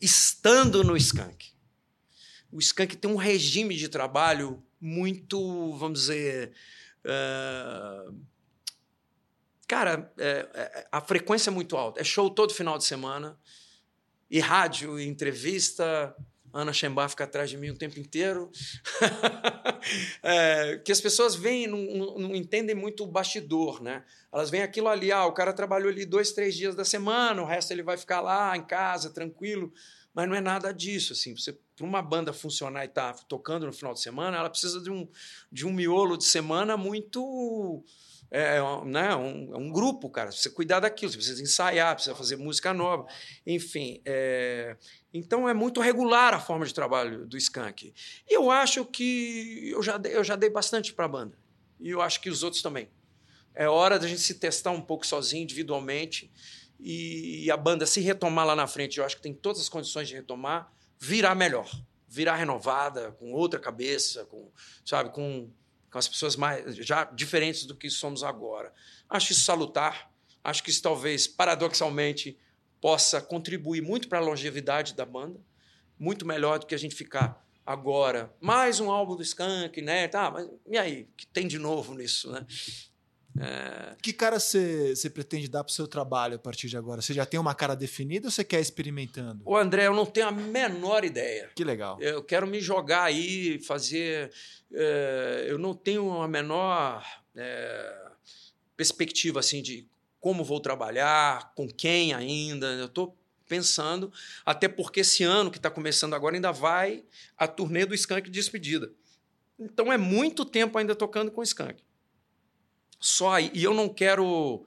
estando no Skank o Skank tem um regime de trabalho muito, vamos dizer. Uh, cara, é, é, a frequência é muito alta. É show todo final de semana. E rádio, e entrevista. Ana Schembar fica atrás de mim o tempo inteiro. é, que as pessoas veem, não, não, entendem muito o bastidor, né? Elas veem aquilo ali, ah, o cara trabalhou ali dois, três dias da semana, o resto ele vai ficar lá em casa, tranquilo. Mas não é nada disso, assim. Você para uma banda funcionar e estar tá tocando no final de semana, ela precisa de um, de um miolo de semana muito. É, é né, um, é um grupo, cara. Você precisa cuidar daquilo, você precisa ensaiar, precisa fazer música nova. Enfim. É, então é muito regular a forma de trabalho do Skank. E eu acho que eu já dei, eu já dei bastante para a banda. E eu acho que os outros também. É hora da gente se testar um pouco sozinho, individualmente, e a banda se retomar lá na frente. Eu acho que tem todas as condições de retomar virar melhor, virar renovada, com outra cabeça, com, sabe, com, com as pessoas mais já diferentes do que somos agora. Acho isso salutar. Acho que isso talvez, paradoxalmente, possa contribuir muito para a longevidade da banda, muito melhor do que a gente ficar agora mais um álbum do Skank, né? Tá, mas e aí, que tem de novo nisso, né? É... Que cara você pretende dar para o seu trabalho a partir de agora? Você já tem uma cara definida ou você quer experimentando? O André, eu não tenho a menor ideia. Que legal. Eu quero me jogar aí, fazer. É, eu não tenho a menor é, perspectiva assim de como vou trabalhar, com quem ainda. Eu estou pensando, até porque esse ano que está começando agora ainda vai a turnê do Skank de despedida. Então é muito tempo ainda tocando com o Skank. Só aí. E eu não quero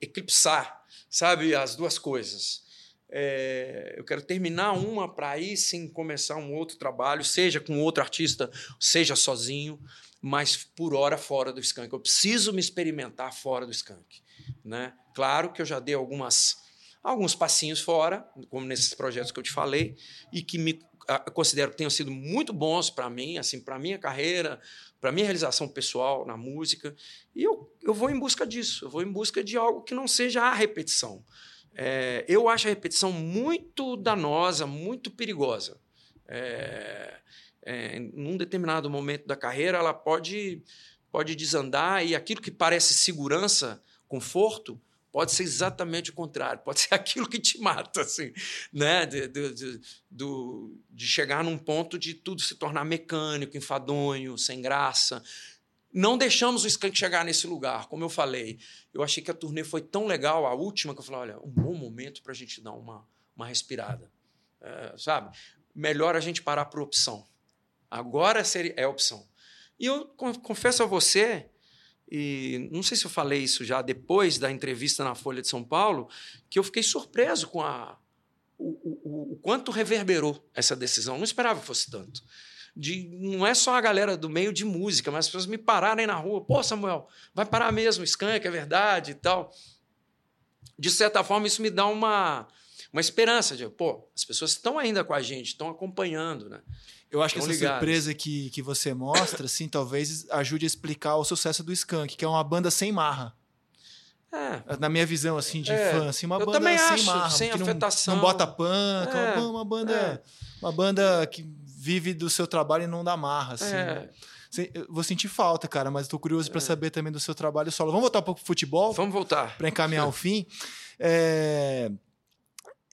eclipsar, sabe, as duas coisas. É, eu quero terminar uma para aí sim começar um outro trabalho, seja com outro artista, seja sozinho, mas por hora fora do Skank. Eu preciso me experimentar fora do Skank. Né? Claro que eu já dei algumas, alguns passinhos fora, como nesses projetos que eu te falei, e que me considero que tenham sido muito bons para mim, assim, para minha carreira, para minha realização pessoal na música. E eu, eu vou em busca disso, eu vou em busca de algo que não seja a repetição. É, eu acho a repetição muito danosa, muito perigosa. É, é, num determinado momento da carreira, ela pode, pode desandar e aquilo que parece segurança, conforto, pode ser exatamente o contrário, pode ser aquilo que te mata, assim, né? De, de, de, de, chegar num ponto de tudo se tornar mecânico, enfadonho, sem graça. Não deixamos o Skank chegar nesse lugar, como eu falei. Eu achei que a turnê foi tão legal, a última, que eu falei, olha, um bom momento para a gente dar uma, uma respirada, é, sabe? Melhor a gente parar por opção. Agora seria, é opção. E eu confesso a você e não sei se eu falei isso já depois da entrevista na Folha de São Paulo, que eu fiquei surpreso com a, o, o, o quanto reverberou essa decisão. Não esperava que fosse tanto. De, não é só a galera do meio de música, mas as pessoas me pararem na rua. Pô, Samuel, vai parar mesmo, Skank, é verdade e tal. De certa forma, isso me dá uma, uma esperança de, pô, as pessoas estão ainda com a gente, estão acompanhando, né? Eu acho que essa ligados. surpresa que, que você mostra, assim, talvez ajude a explicar o sucesso do Skank, que é uma banda sem marra. É, Na minha visão, assim, de É, fã, assim, uma eu banda também sem acho, marra. sem que não- afetação. Não, bota panca, É, uma, uma banda, uma banda que vive do seu trabalho e não dá marra, assim. é. Eu Vou sentir falta, cara, mas estou curioso para saber também do seu trabalho solo. Vamos voltar um pouco pro futebol? Vamos voltar. para encaminhar o fim. É,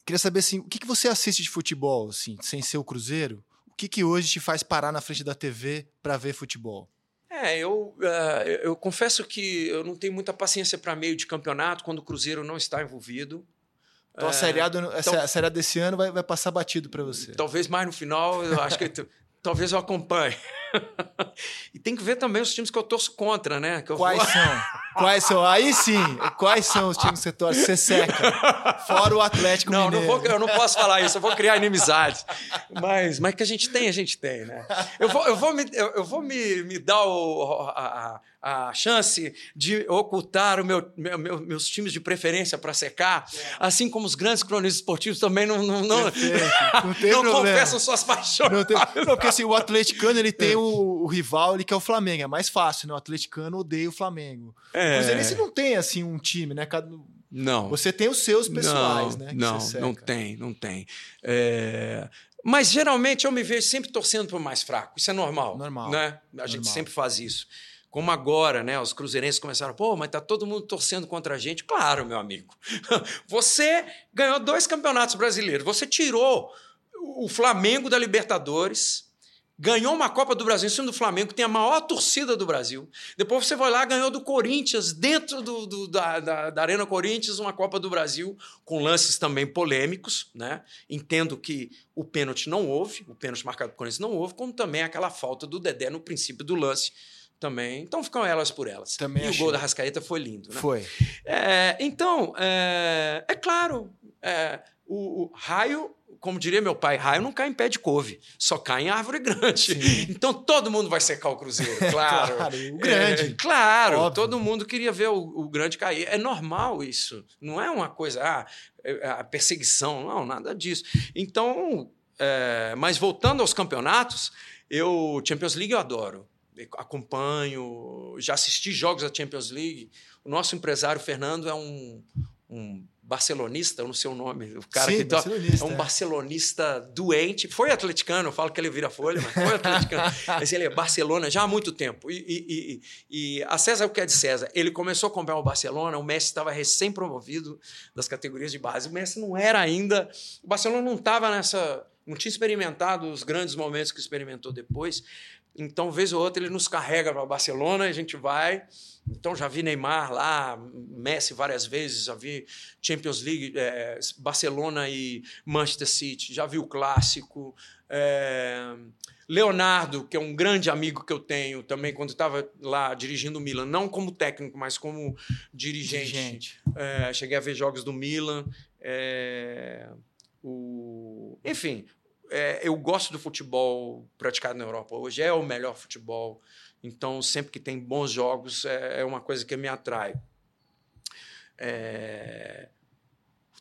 Queria saber assim, o que, que você assiste de futebol, assim, sem ser o Cruzeiro? O que, que hoje te faz parar na frente da TV para ver futebol? É, eu, eh, eu confesso que eu não tenho muita paciência para meio de campeonato quando o Cruzeiro não está envolvido. Então a É, série A, do- essa- então- a série A desse ano vai, vai passar batido para você. Talvez mais no final, eu acho que talvez eu acompanhe. e tem que ver também os times que eu torço contra, né? Quais vou- são? Quais são? Aí sim, quais são os times que você torce? Você seca. Fora o Atlético Não, não Mineiro. vou, eu não posso falar isso, eu vou criar inimizades. Mas, mas que a gente tem, a gente tem, né? Eu vou, eu vou, me, eu, eu vou me, me dar o- a, a, a chance de ocultar meu, meu- meu- meus times de preferência para secar, assim como os grandes cronistas esportivos também não, não, não, não não confessam suas paixões. Não, tem- não, porque assim, o atleticano ele tem o, o rival ele que é o Flamengo. É mais fácil, né? O atleticano odeia o Flamengo. É. O Cruzeirense não tem assim um time, né? Cada- Não. Você tem os seus pessoais, não, né? Não, não tem, não tem. É, Mas geralmente eu me vejo sempre torcendo para o mais fraco. Isso é normal. Normal, Né? A gente normal. sempre faz isso. Como agora, né? Os cruzeirenses começaram, pô, mas tá todo mundo torcendo contra a gente. Claro, meu amigo. Você ganhou dois campeonatos brasileiros. Você tirou o Flamengo da Libertadores. Ganhou uma Copa do Brasil em cima do Flamengo, que tem a maior torcida do Brasil. Depois você vai lá, ganhou do Corinthians, dentro do, do- da, da- da Arena Corinthians, uma Copa do Brasil, com lances também polêmicos. Né? Entendo que o pênalti não houve, o pênalti marcado por Corinthians não houve, como também aquela falta do Dedé no princípio do lance também. Então ficam elas por elas. Também e achei. o gol da Rascaeta foi lindo. Né? Foi. É, então, é, é claro, é, o, o raio, como diria meu pai, raio não cai em pé de couve, só cai em árvore grande. Sim. Então todo mundo vai secar o Cruzeiro, claro. Claro, o grande. É, claro, Óbvio. todo mundo queria ver o, o grande cair. É normal isso. Não é uma coisa, ah, é a perseguição, não, nada disso. Então, é, mas voltando aos campeonatos, eu Champions League eu adoro. Acompanho, já assisti jogos da Champions League. O nosso empresário Fernando é um, um barcelonista, eu não sei o nome, o cara Sim, que tá- é um é. barcelonista doente. Foi atleticano, eu falo que ele vira folha, mas foi atleticano. mas ele é Barcelona já há muito tempo. E, e- e- e a César o que é de César? Ele começou a comprar o Barcelona, o Messi estava recém-promovido das categorias de base. O Messi não era ainda. O Barcelona não estava nessa. Não tinha experimentado os grandes momentos que experimentou depois. Então, vez ou outra, ele nos carrega para Barcelona, a gente vai. Então, já vi Neymar lá, Messi várias vezes, já vi Champions League, eh, Barcelona e Manchester City, já vi o clássico. eh, Leonardo, que é um grande amigo que eu tenho também, quando estava lá dirigindo o Milan, não como técnico, mas como dirigente. Dirigente. É, cheguei a ver jogos do Milan. é, o... Enfim, é, eu gosto do futebol praticado na Europa hoje. É o melhor futebol. Então, sempre que tem bons jogos, é, é uma coisa que me atrai. É,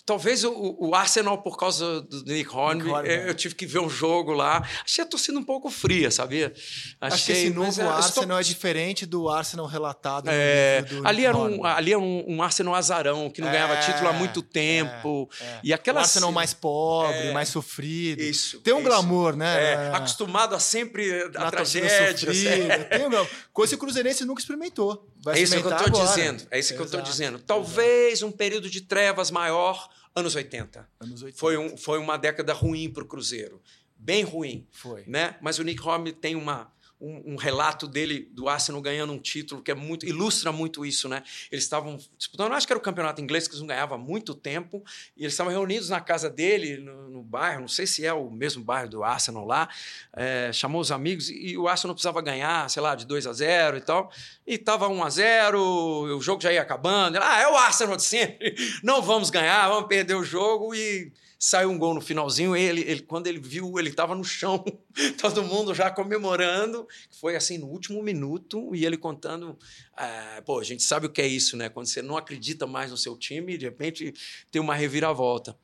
Talvez o, o Arsenal, por causa do Nick Hornby, Nick Hornby, é, é. eu tive que ver um jogo lá. Achei a torcida um pouco fria, sabia? Acho que esse novo é, eu Arsenal é diferente do Arsenal relatado no é, livro do ali Nick era, um, ali era um, um Arsenal azarão, que não É, ganhava título há muito tempo. É. E aquela o Arsenal mais pobre, mais sofrido. Isso. Tem um isso. glamour, né? Acostumado a sempre a tragédia. sofrida. Tem um glamour. Coisa que o Cruzeirense nunca experimentou. Vai É isso que eu estou dizendo. É isso que eu estou Exato, dizendo. Talvez um período de trevas maior, anos 80. Anos 80. Foi, um, foi uma década ruim para o Cruzeiro. Bem ruim. Foi. né? Mas o Nick Hornby tem uma, um, um relato dele do Arsenal ganhando um título que é muito ilustra muito isso, né? Eles estavam disputando, acho que era o campeonato inglês que eles não ganhavam há muito tempo, e eles estavam reunidos na casa dele no bairro, não sei se é o mesmo bairro do Arsenal lá, é, chamou os amigos e, o Arsenal precisava ganhar, sei lá, de 2 a 0 e tal, e estava 1 a 0, o jogo já ia acabando, ah, é o Arsenal de sempre, não vamos ganhar, vamos perder o jogo e saiu um gol no finalzinho. Ele, ele quando ele viu, ele estava no chão, todo mundo já comemorando. Foi assim no último minuto e ele contando. ah, pô, a gente sabe o que é isso, né? Quando você não acredita mais no seu time, de repente tem uma reviravolta.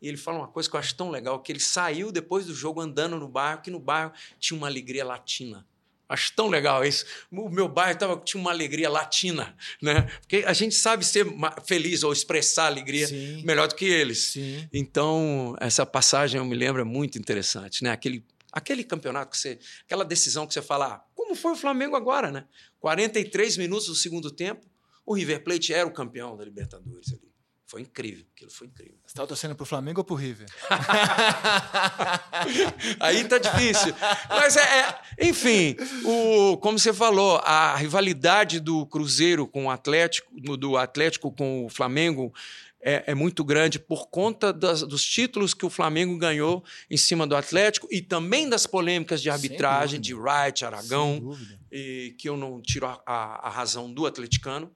E ele fala uma coisa que eu acho tão legal, que ele saiu depois do jogo andando no bairro, que no bairro tinha uma alegria latina. Acho tão legal isso. O meu bairro tava, tinha uma alegria latina, né? Porque a gente sabe ser feliz ou expressar alegria Sim. melhor do que eles. Sim. Então, essa passagem eu me lembro é muito interessante, né? Aquele, aquele campeonato que você, aquela decisão que você fala, ah, como foi o Flamengo agora, né? 43 minutos do segundo tempo, o River Plate era o campeão da Libertadores ali. Foi incrível, aquilo foi incrível. Você estava torcendo para o Flamengo ou para o River? Aí tá difícil. Mas é, é, enfim, o, como você falou, a rivalidade do Cruzeiro com o Atlético, do Atlético com o Flamengo é, é muito grande por conta das, dos títulos que o Flamengo ganhou em cima do Atlético e também das polêmicas de arbitragem de Wright, Aragão, e que eu não tiro a, a, a razão do atleticano.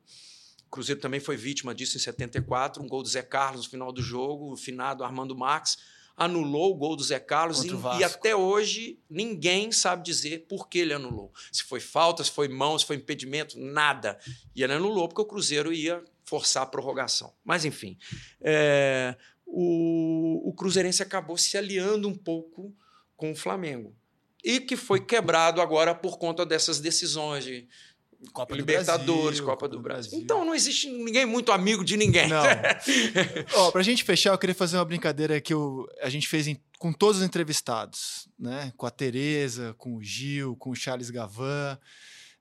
Cruzeiro também foi vítima disso em 74, um gol do Zé Carlos no final do jogo, o finado Armando Marques anulou o gol do Zé Carlos e, e, até hoje ninguém sabe dizer por que ele anulou. Se foi falta, se foi mão, se foi impedimento, nada. E ele anulou porque o Cruzeiro ia forçar a prorrogação. Mas, enfim, é, o, o Cruzeirense acabou se aliando um pouco com o Flamengo. E que foi quebrado agora por conta dessas decisões de Copa Libertadores, Brasil, Copa, do, do Brasil. Brasil. Então não existe ninguém muito amigo de ninguém. Não. Ó, pra gente fechar, eu queria fazer uma brincadeira que eu, a gente fez em, com todos os entrevistados, né? Com a Tereza, com o Gil, com o Charles Gavan,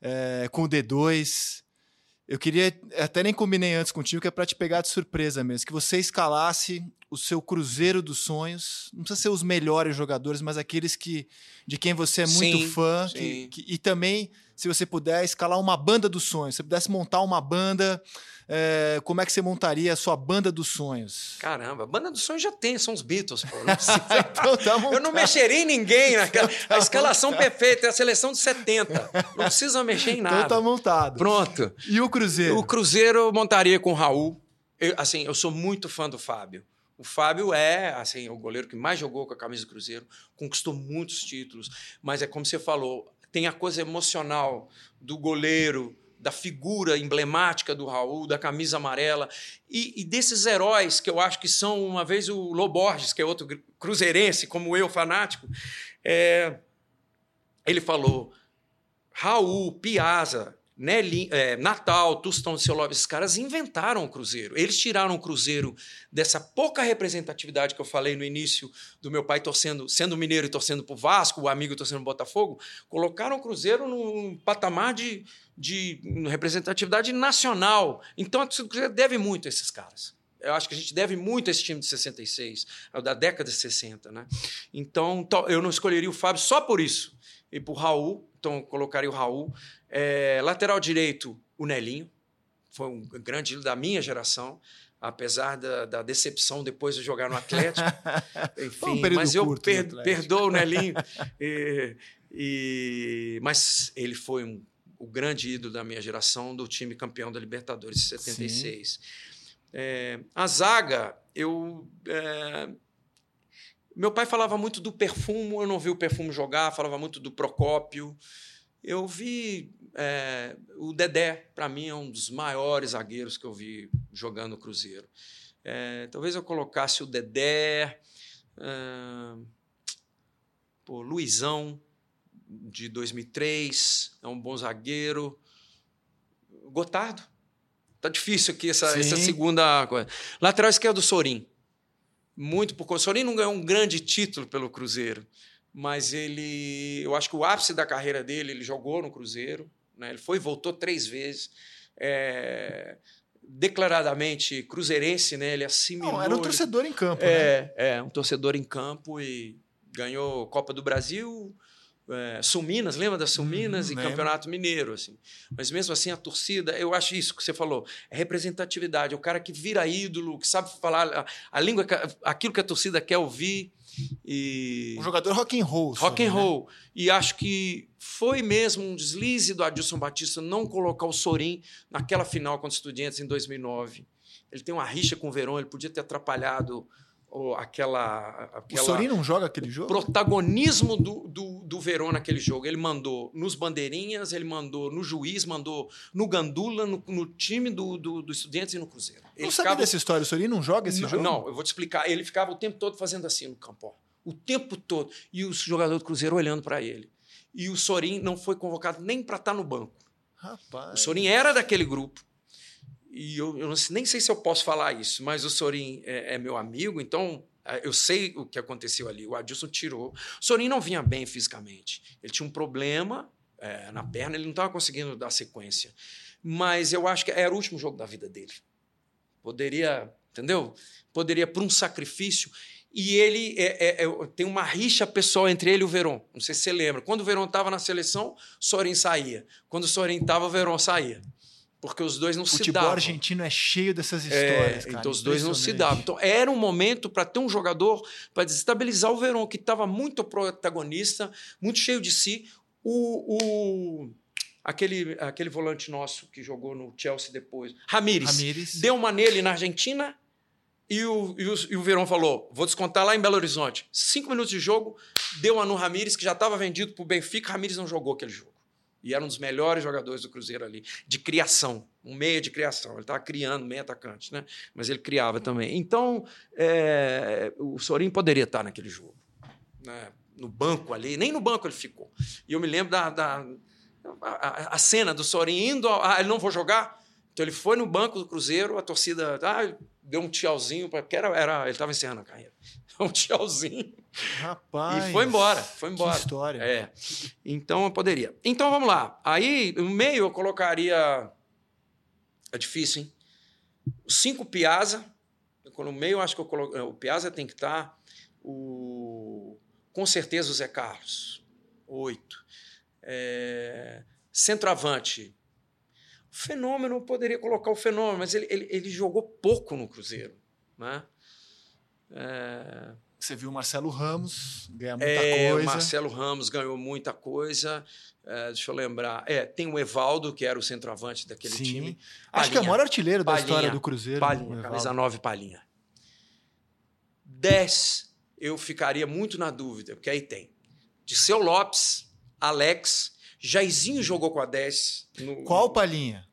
é, com o D2. Eu queria, até nem combinei antes contigo, que é para te pegar de surpresa mesmo, que você escalasse o seu cruzeiro dos sonhos. Não precisa ser os melhores jogadores, mas aqueles que de quem você é muito sim, fã. Sim. Que, que, e também, se você puder, escalar uma banda dos sonhos. Se você pudesse montar uma banda, é, como é que você montaria a sua banda dos sonhos? Caramba, banda dos sonhos já tem, são os Beatles, pô. Não precisa... então, tá Eu não mexeria em ninguém naquela. Tá a escalação montado. perfeita, é a seleção de 70. Não precisa mexer em então nada. Então tá montado. Pronto. E o Cruzeiro? O Cruzeiro eu montaria com o Raul. Eu, assim, eu sou muito fã do Fábio. O Fábio é assim, o goleiro que mais jogou com a camisa do Cruzeiro, conquistou muitos títulos, mas é como você falou, tem a coisa emocional do goleiro, da figura emblemática do Raul, da camisa amarela, e, e, desses heróis que eu acho que são, uma vez o Loborges, que é outro cruzeirense, como eu, fanático, é, ele falou: Raul, Piazza, Nelly, é, Natal, Tustão de Love, esses caras inventaram o Cruzeiro. Eles tiraram o Cruzeiro dessa pouca representatividade que eu falei no início do meu pai torcendo, sendo mineiro e torcendo para o Vasco, o amigo torcendo para Botafogo, colocaram o Cruzeiro num patamar de, de representatividade nacional. Então, o Cruzeiro deve muito a esses caras. Eu acho que a gente deve muito a esse time de 66, da década de 60. Né? Então, eu não escolheria o Fábio só por isso. E por Raul, então colocaria o Raul. É, lateral direito, o Nelinho. Foi um grande ídolo da minha geração, apesar da, da, decepção depois de jogar no Atlético. Enfim, um mas eu per, perdoo o Nelinho. e, e, mas ele foi um, o grande ídolo da minha geração, do time campeão da Libertadores de 76. É, a zaga, eu. É, meu pai falava muito do perfume, eu não vi o perfume jogar, falava muito do Procópio. Eu vi é, o Dedé, para mim, é um dos maiores zagueiros que eu vi jogando no Cruzeiro. É, talvez eu colocasse o Dedé, é, pô, Luizão, de 2003, é um bom zagueiro. Gotardo. Tá difícil aqui essa, essa segunda coisa. Lateral esquerdo, Sorim. Muito por. O Sorim não ganhou um grande título pelo Cruzeiro mas ele, eu acho que o ápice da carreira dele, ele jogou no Cruzeiro, né? ele foi e voltou três vezes. É, declaradamente cruzeirense, né? Ele assimilou. Não, era um torcedor em campo, é, né? É, um torcedor em campo e ganhou Copa do Brasil, é, lembra das Suminas hum, e lembro. Campeonato Mineiro, assim. Mas mesmo assim a torcida, eu acho isso que você falou, é representatividade, é o cara que vira ídolo, que sabe falar a, a língua, aquilo que a torcida quer ouvir. E... Um jogador rock and roll. Rock and né? roll. E acho que foi mesmo um deslize do Adilson Batista não colocar o Sorin naquela final contra os Estudiantes em 2009. Ele tem uma rixa com o Verón, ele podia ter atrapalhado ou aquela, aquela. O Sorin não joga aquele jogo? Protagonismo do, do Verón naquele jogo. Ele mandou nos bandeirinhas, ele mandou no juiz, mandou no Gandula, no, no time do, do, do Estudiantes e no Cruzeiro. Ele não sabia dessa história. O Sorin não joga esse não, jogo? Não, eu vou te explicar. Ele ficava o tempo todo fazendo assim no campo. O tempo todo. E os jogadores do Cruzeiro olhando para ele. E o Sorin não foi convocado nem para estar tá no banco. Rapaz. O Sorin era daquele grupo. E eu, eu nem sei se eu posso falar isso, mas o Sorin é, é, meu amigo, então eu sei o que aconteceu ali. O Adilson tirou. O Sorin não vinha bem fisicamente. Ele tinha um problema é, na perna, ele não estava conseguindo dar sequência. Mas eu acho que era o último jogo da vida dele. Poderia, entendeu? Poderia, por um sacrifício. E ele é, é, é, tem uma rixa pessoal entre ele e o Verón. Não sei se você lembra. Quando o Verón estava na seleção, Sorin saía. Quando o Sorin estava, o Verón saía porque os dois não Futebol se davam. O argentino é cheio dessas histórias, é, cara, Então os dois não se davam. Então era um momento para ter um jogador para desestabilizar o Verón, que estava muito protagonista, muito cheio de si. O, o, aquele, aquele volante nosso que jogou no Chelsea depois, Ramires, Ramires. deu uma nele na Argentina e o, e o, e o Verón falou: vou descontar lá em Belo Horizonte. Cinco minutos de jogo, deu uma no Ramires, que já estava vendido para o Benfica. Ramires não jogou aquele jogo. E era um dos melhores jogadores do Cruzeiro ali, de criação, um meia de criação. Ele estava criando meio atacante, né? Mas ele criava também. Então, é, o Sorin poderia estar naquele jogo. Né? No banco ali, nem no banco ele ficou. E eu me lembro da, da a, a, cena do Sorin indo. Ah, ele não vou jogar? Então ele foi no banco do Cruzeiro, a torcida ah, deu um tchauzinho, porque era, era, ele estava encerrando a carreira. Um tchauzinho. Rapaz. E foi embora, foi embora. Que história. É. Então eu poderia. Então vamos lá. Aí, no meio, eu colocaria. É difícil, hein? Cinco Piazza. No meio, eu acho que eu coloco. O Piazza tem que estar. Tá. O... Com certeza o Zé Carlos. Oito. É... Centroavante. O fenômeno, eu poderia colocar o fenômeno, mas ele, ele, ele jogou pouco no Cruzeiro. Né? É... Você viu o Marcelo Ramos ganhar muita é, coisa. O Marcelo Ramos ganhou muita coisa. É, deixa eu lembrar. É, tem o Evaldo, que era o centroavante daquele Sim. time. Acho que é o maior artilheiro da Palhinha, história do Cruzeiro. Palhinha, camisa 9 Palhinha. 10, eu ficaria muito na dúvida, porque aí tem. De seu Lopes, Alex, Jairzinho jogou com a 10. No, Qual Palhinha?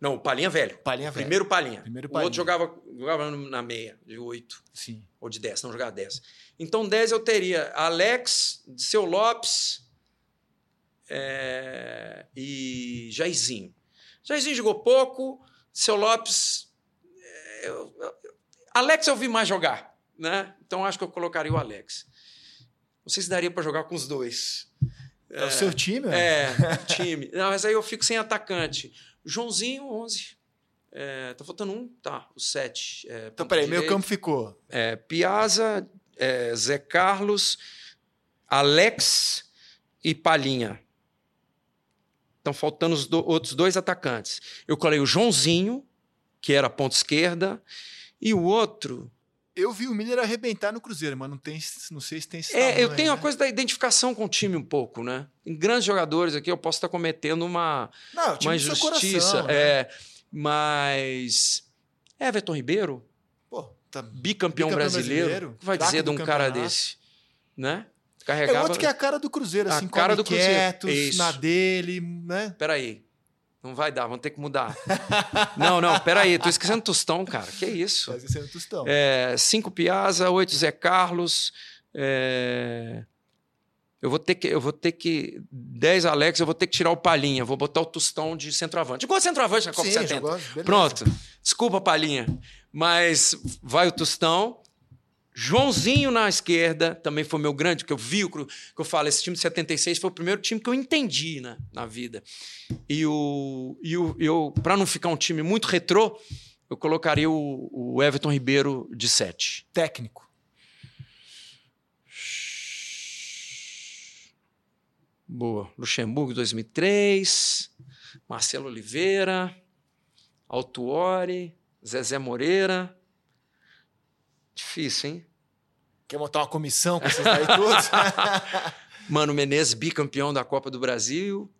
Não, o Palhinha velho. Palhinha velho. Primeiro Palhinha. Primeiro o Palhinha. outro jogava, jogava na meia, de 8. Sim. Ou de 10, não jogava 10. Então, 10 eu teria Alex, Seu Lopes é, e Jairzinho. Jairzinho jogou pouco, Seu Lopes. É, eu, Alex eu vi mais jogar, né? Então acho que eu colocaria o Alex. Não sei se daria para jogar com os dois. É, é o seu time? É, time. Não, mas aí eu fico sem atacante. Joãozinho, 11. É, tá faltando um? Tá, o 7. É, então, peraí, meu campo ficou. É, Piazza, é, Zé Carlos, Alex e Palhinha. Estão faltando os do, outros dois atacantes. Eu colei o Joãozinho, que era ponta esquerda, e o outro. Eu vi o Miller arrebentar no Cruzeiro, mas não, tem, não sei se tem esse É, tamanho, eu tenho né? a coisa da identificação com o time um pouco, né? Em grandes jogadores aqui eu posso estar cometendo uma, não, uma injustiça. Coração, né? é, mas. Everton Ribeiro, Pô, tá bicampeão, bicampeão brasileiro, brasileiro, vai dizer de um cara campeonato. desse? Né? É Carregava. outro que é a cara do Cruzeiro, A assim, cara come do Cruzeiro. quietos, Isso. na dele, né? Peraí. Não vai dar, vamos ter que mudar. não, não, peraí, tô esquecendo Tostão, cara. Que isso? Esse ano Tostão. É, cinco Piazza, oito Zé Carlos. é, Eu vou ter que. Eu vou ter que. 10 Alex, eu vou ter que tirar o Palhinha. Vou botar o Tostão de centroavante. Igual centroavante na Copa Sim, 70. jogou. Pronto. Desculpa, Palhinha. Mas vai o Tostão. Joãozinho na esquerda também foi meu grande, que eu vi, que eu falo, esse time de 76 foi o primeiro time que eu entendi né, na vida. E o, e o eu, para não ficar um time muito retrô, eu colocaria o, o Everton Ribeiro de 7. Técnico. Boa. Luxemburgo 2003, Marcelo Oliveira, Altuori, Zezé Moreira. Difícil, hein? Quer montar uma comissão com esses daí todos? Mano Menezes, bicampeão da Copa do Brasil.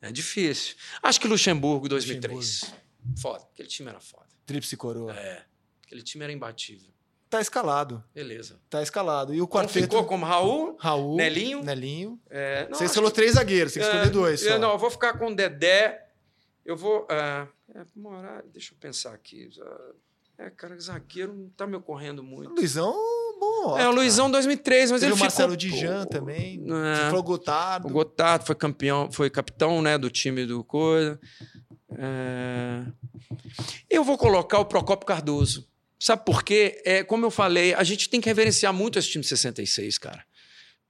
É difícil. Acho que Luxemburgo 2003. Foda. Aquele time era foda. Tríplice coroa. É. Aquele time era imbatível. tá escalado. Beleza. Tá escalado. E o Então quarteto. ficou como Raul, Raul. Nelinho. Nelinho. É, não, Você falou que- três zagueiros, tem que escolher é, dois. é, Só. não, eu vou ficar com o Dedé. Eu vou. É, é, morar, deixa eu pensar aqui. É, cara, zagueiro não tá me ocorrendo muito. Luizão, bom. é, o Luizão 2003, mas Teve ele o Marcelo ficou... Dijan também. É. Você falou Gotardo. O Gotardo foi campeão, foi capitão né, do time do Coisa. É, Eu vou colocar o Procopio Cardoso. Sabe por quê? É, como eu falei, a gente tem que reverenciar muito esse time de 66, cara.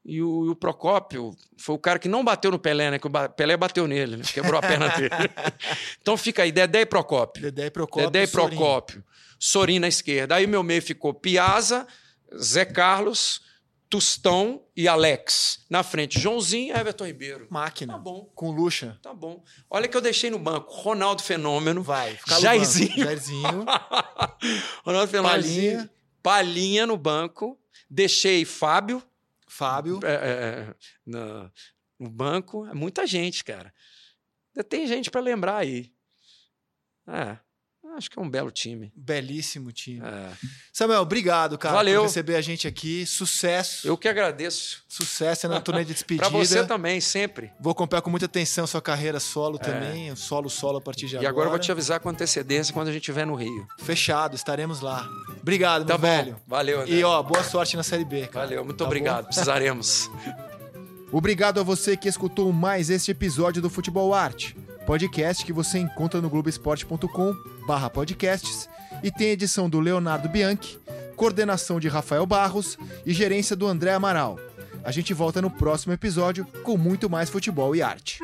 E o, e o Procópio foi o cara que não bateu no Pelé, né? Que o Pelé bateu nele, né? Quebrou a perna dele. então fica aí, Dedé e Procópio. Dedé e Procópio. Dedé e Sorin. Procópio. Sorin na esquerda. Aí meu meio ficou Piazza, Zé Carlos, Tustão e Alex. Na frente, Joãozinho e Everton Ribeiro. Máquina. Tá bom, Com Lucha. tá bom. Olha que eu deixei no banco. Ronaldo Fenômeno. Vai. Jairzinho. Jairzinho. Ronaldo Fenômeno. Palhinha. Palhinha no banco. Deixei Fábio Fábio. é, é, na- no banco. É muita gente, cara. Ainda tem gente para lembrar aí. É, acho que é um belo time. Belíssimo time. É. Samuel, obrigado, cara, Valeu. por receber a gente aqui. Sucesso. Eu que agradeço. Sucesso na turnê de despedida. Para você também, sempre. Vou acompanhar com muita atenção sua carreira solo também, o solo solo a partir de É. E agora. agora eu vou te avisar com antecedência quando a gente estiver no Rio. Fechado, estaremos lá. Obrigado, Tá meu bom. velho. Valeu, André. E ó, boa sorte na série B, cara. Valeu, muito Tá bom? obrigado. Precisaremos. Obrigado a você que escutou mais este episódio do Futebol Arte, podcast que você encontra no globesport.com barra podcasts e tem edição do Leonardo Bianchi, coordenação de Rafael Barros e gerência do André Amaral. A gente volta no próximo episódio com muito mais futebol e arte.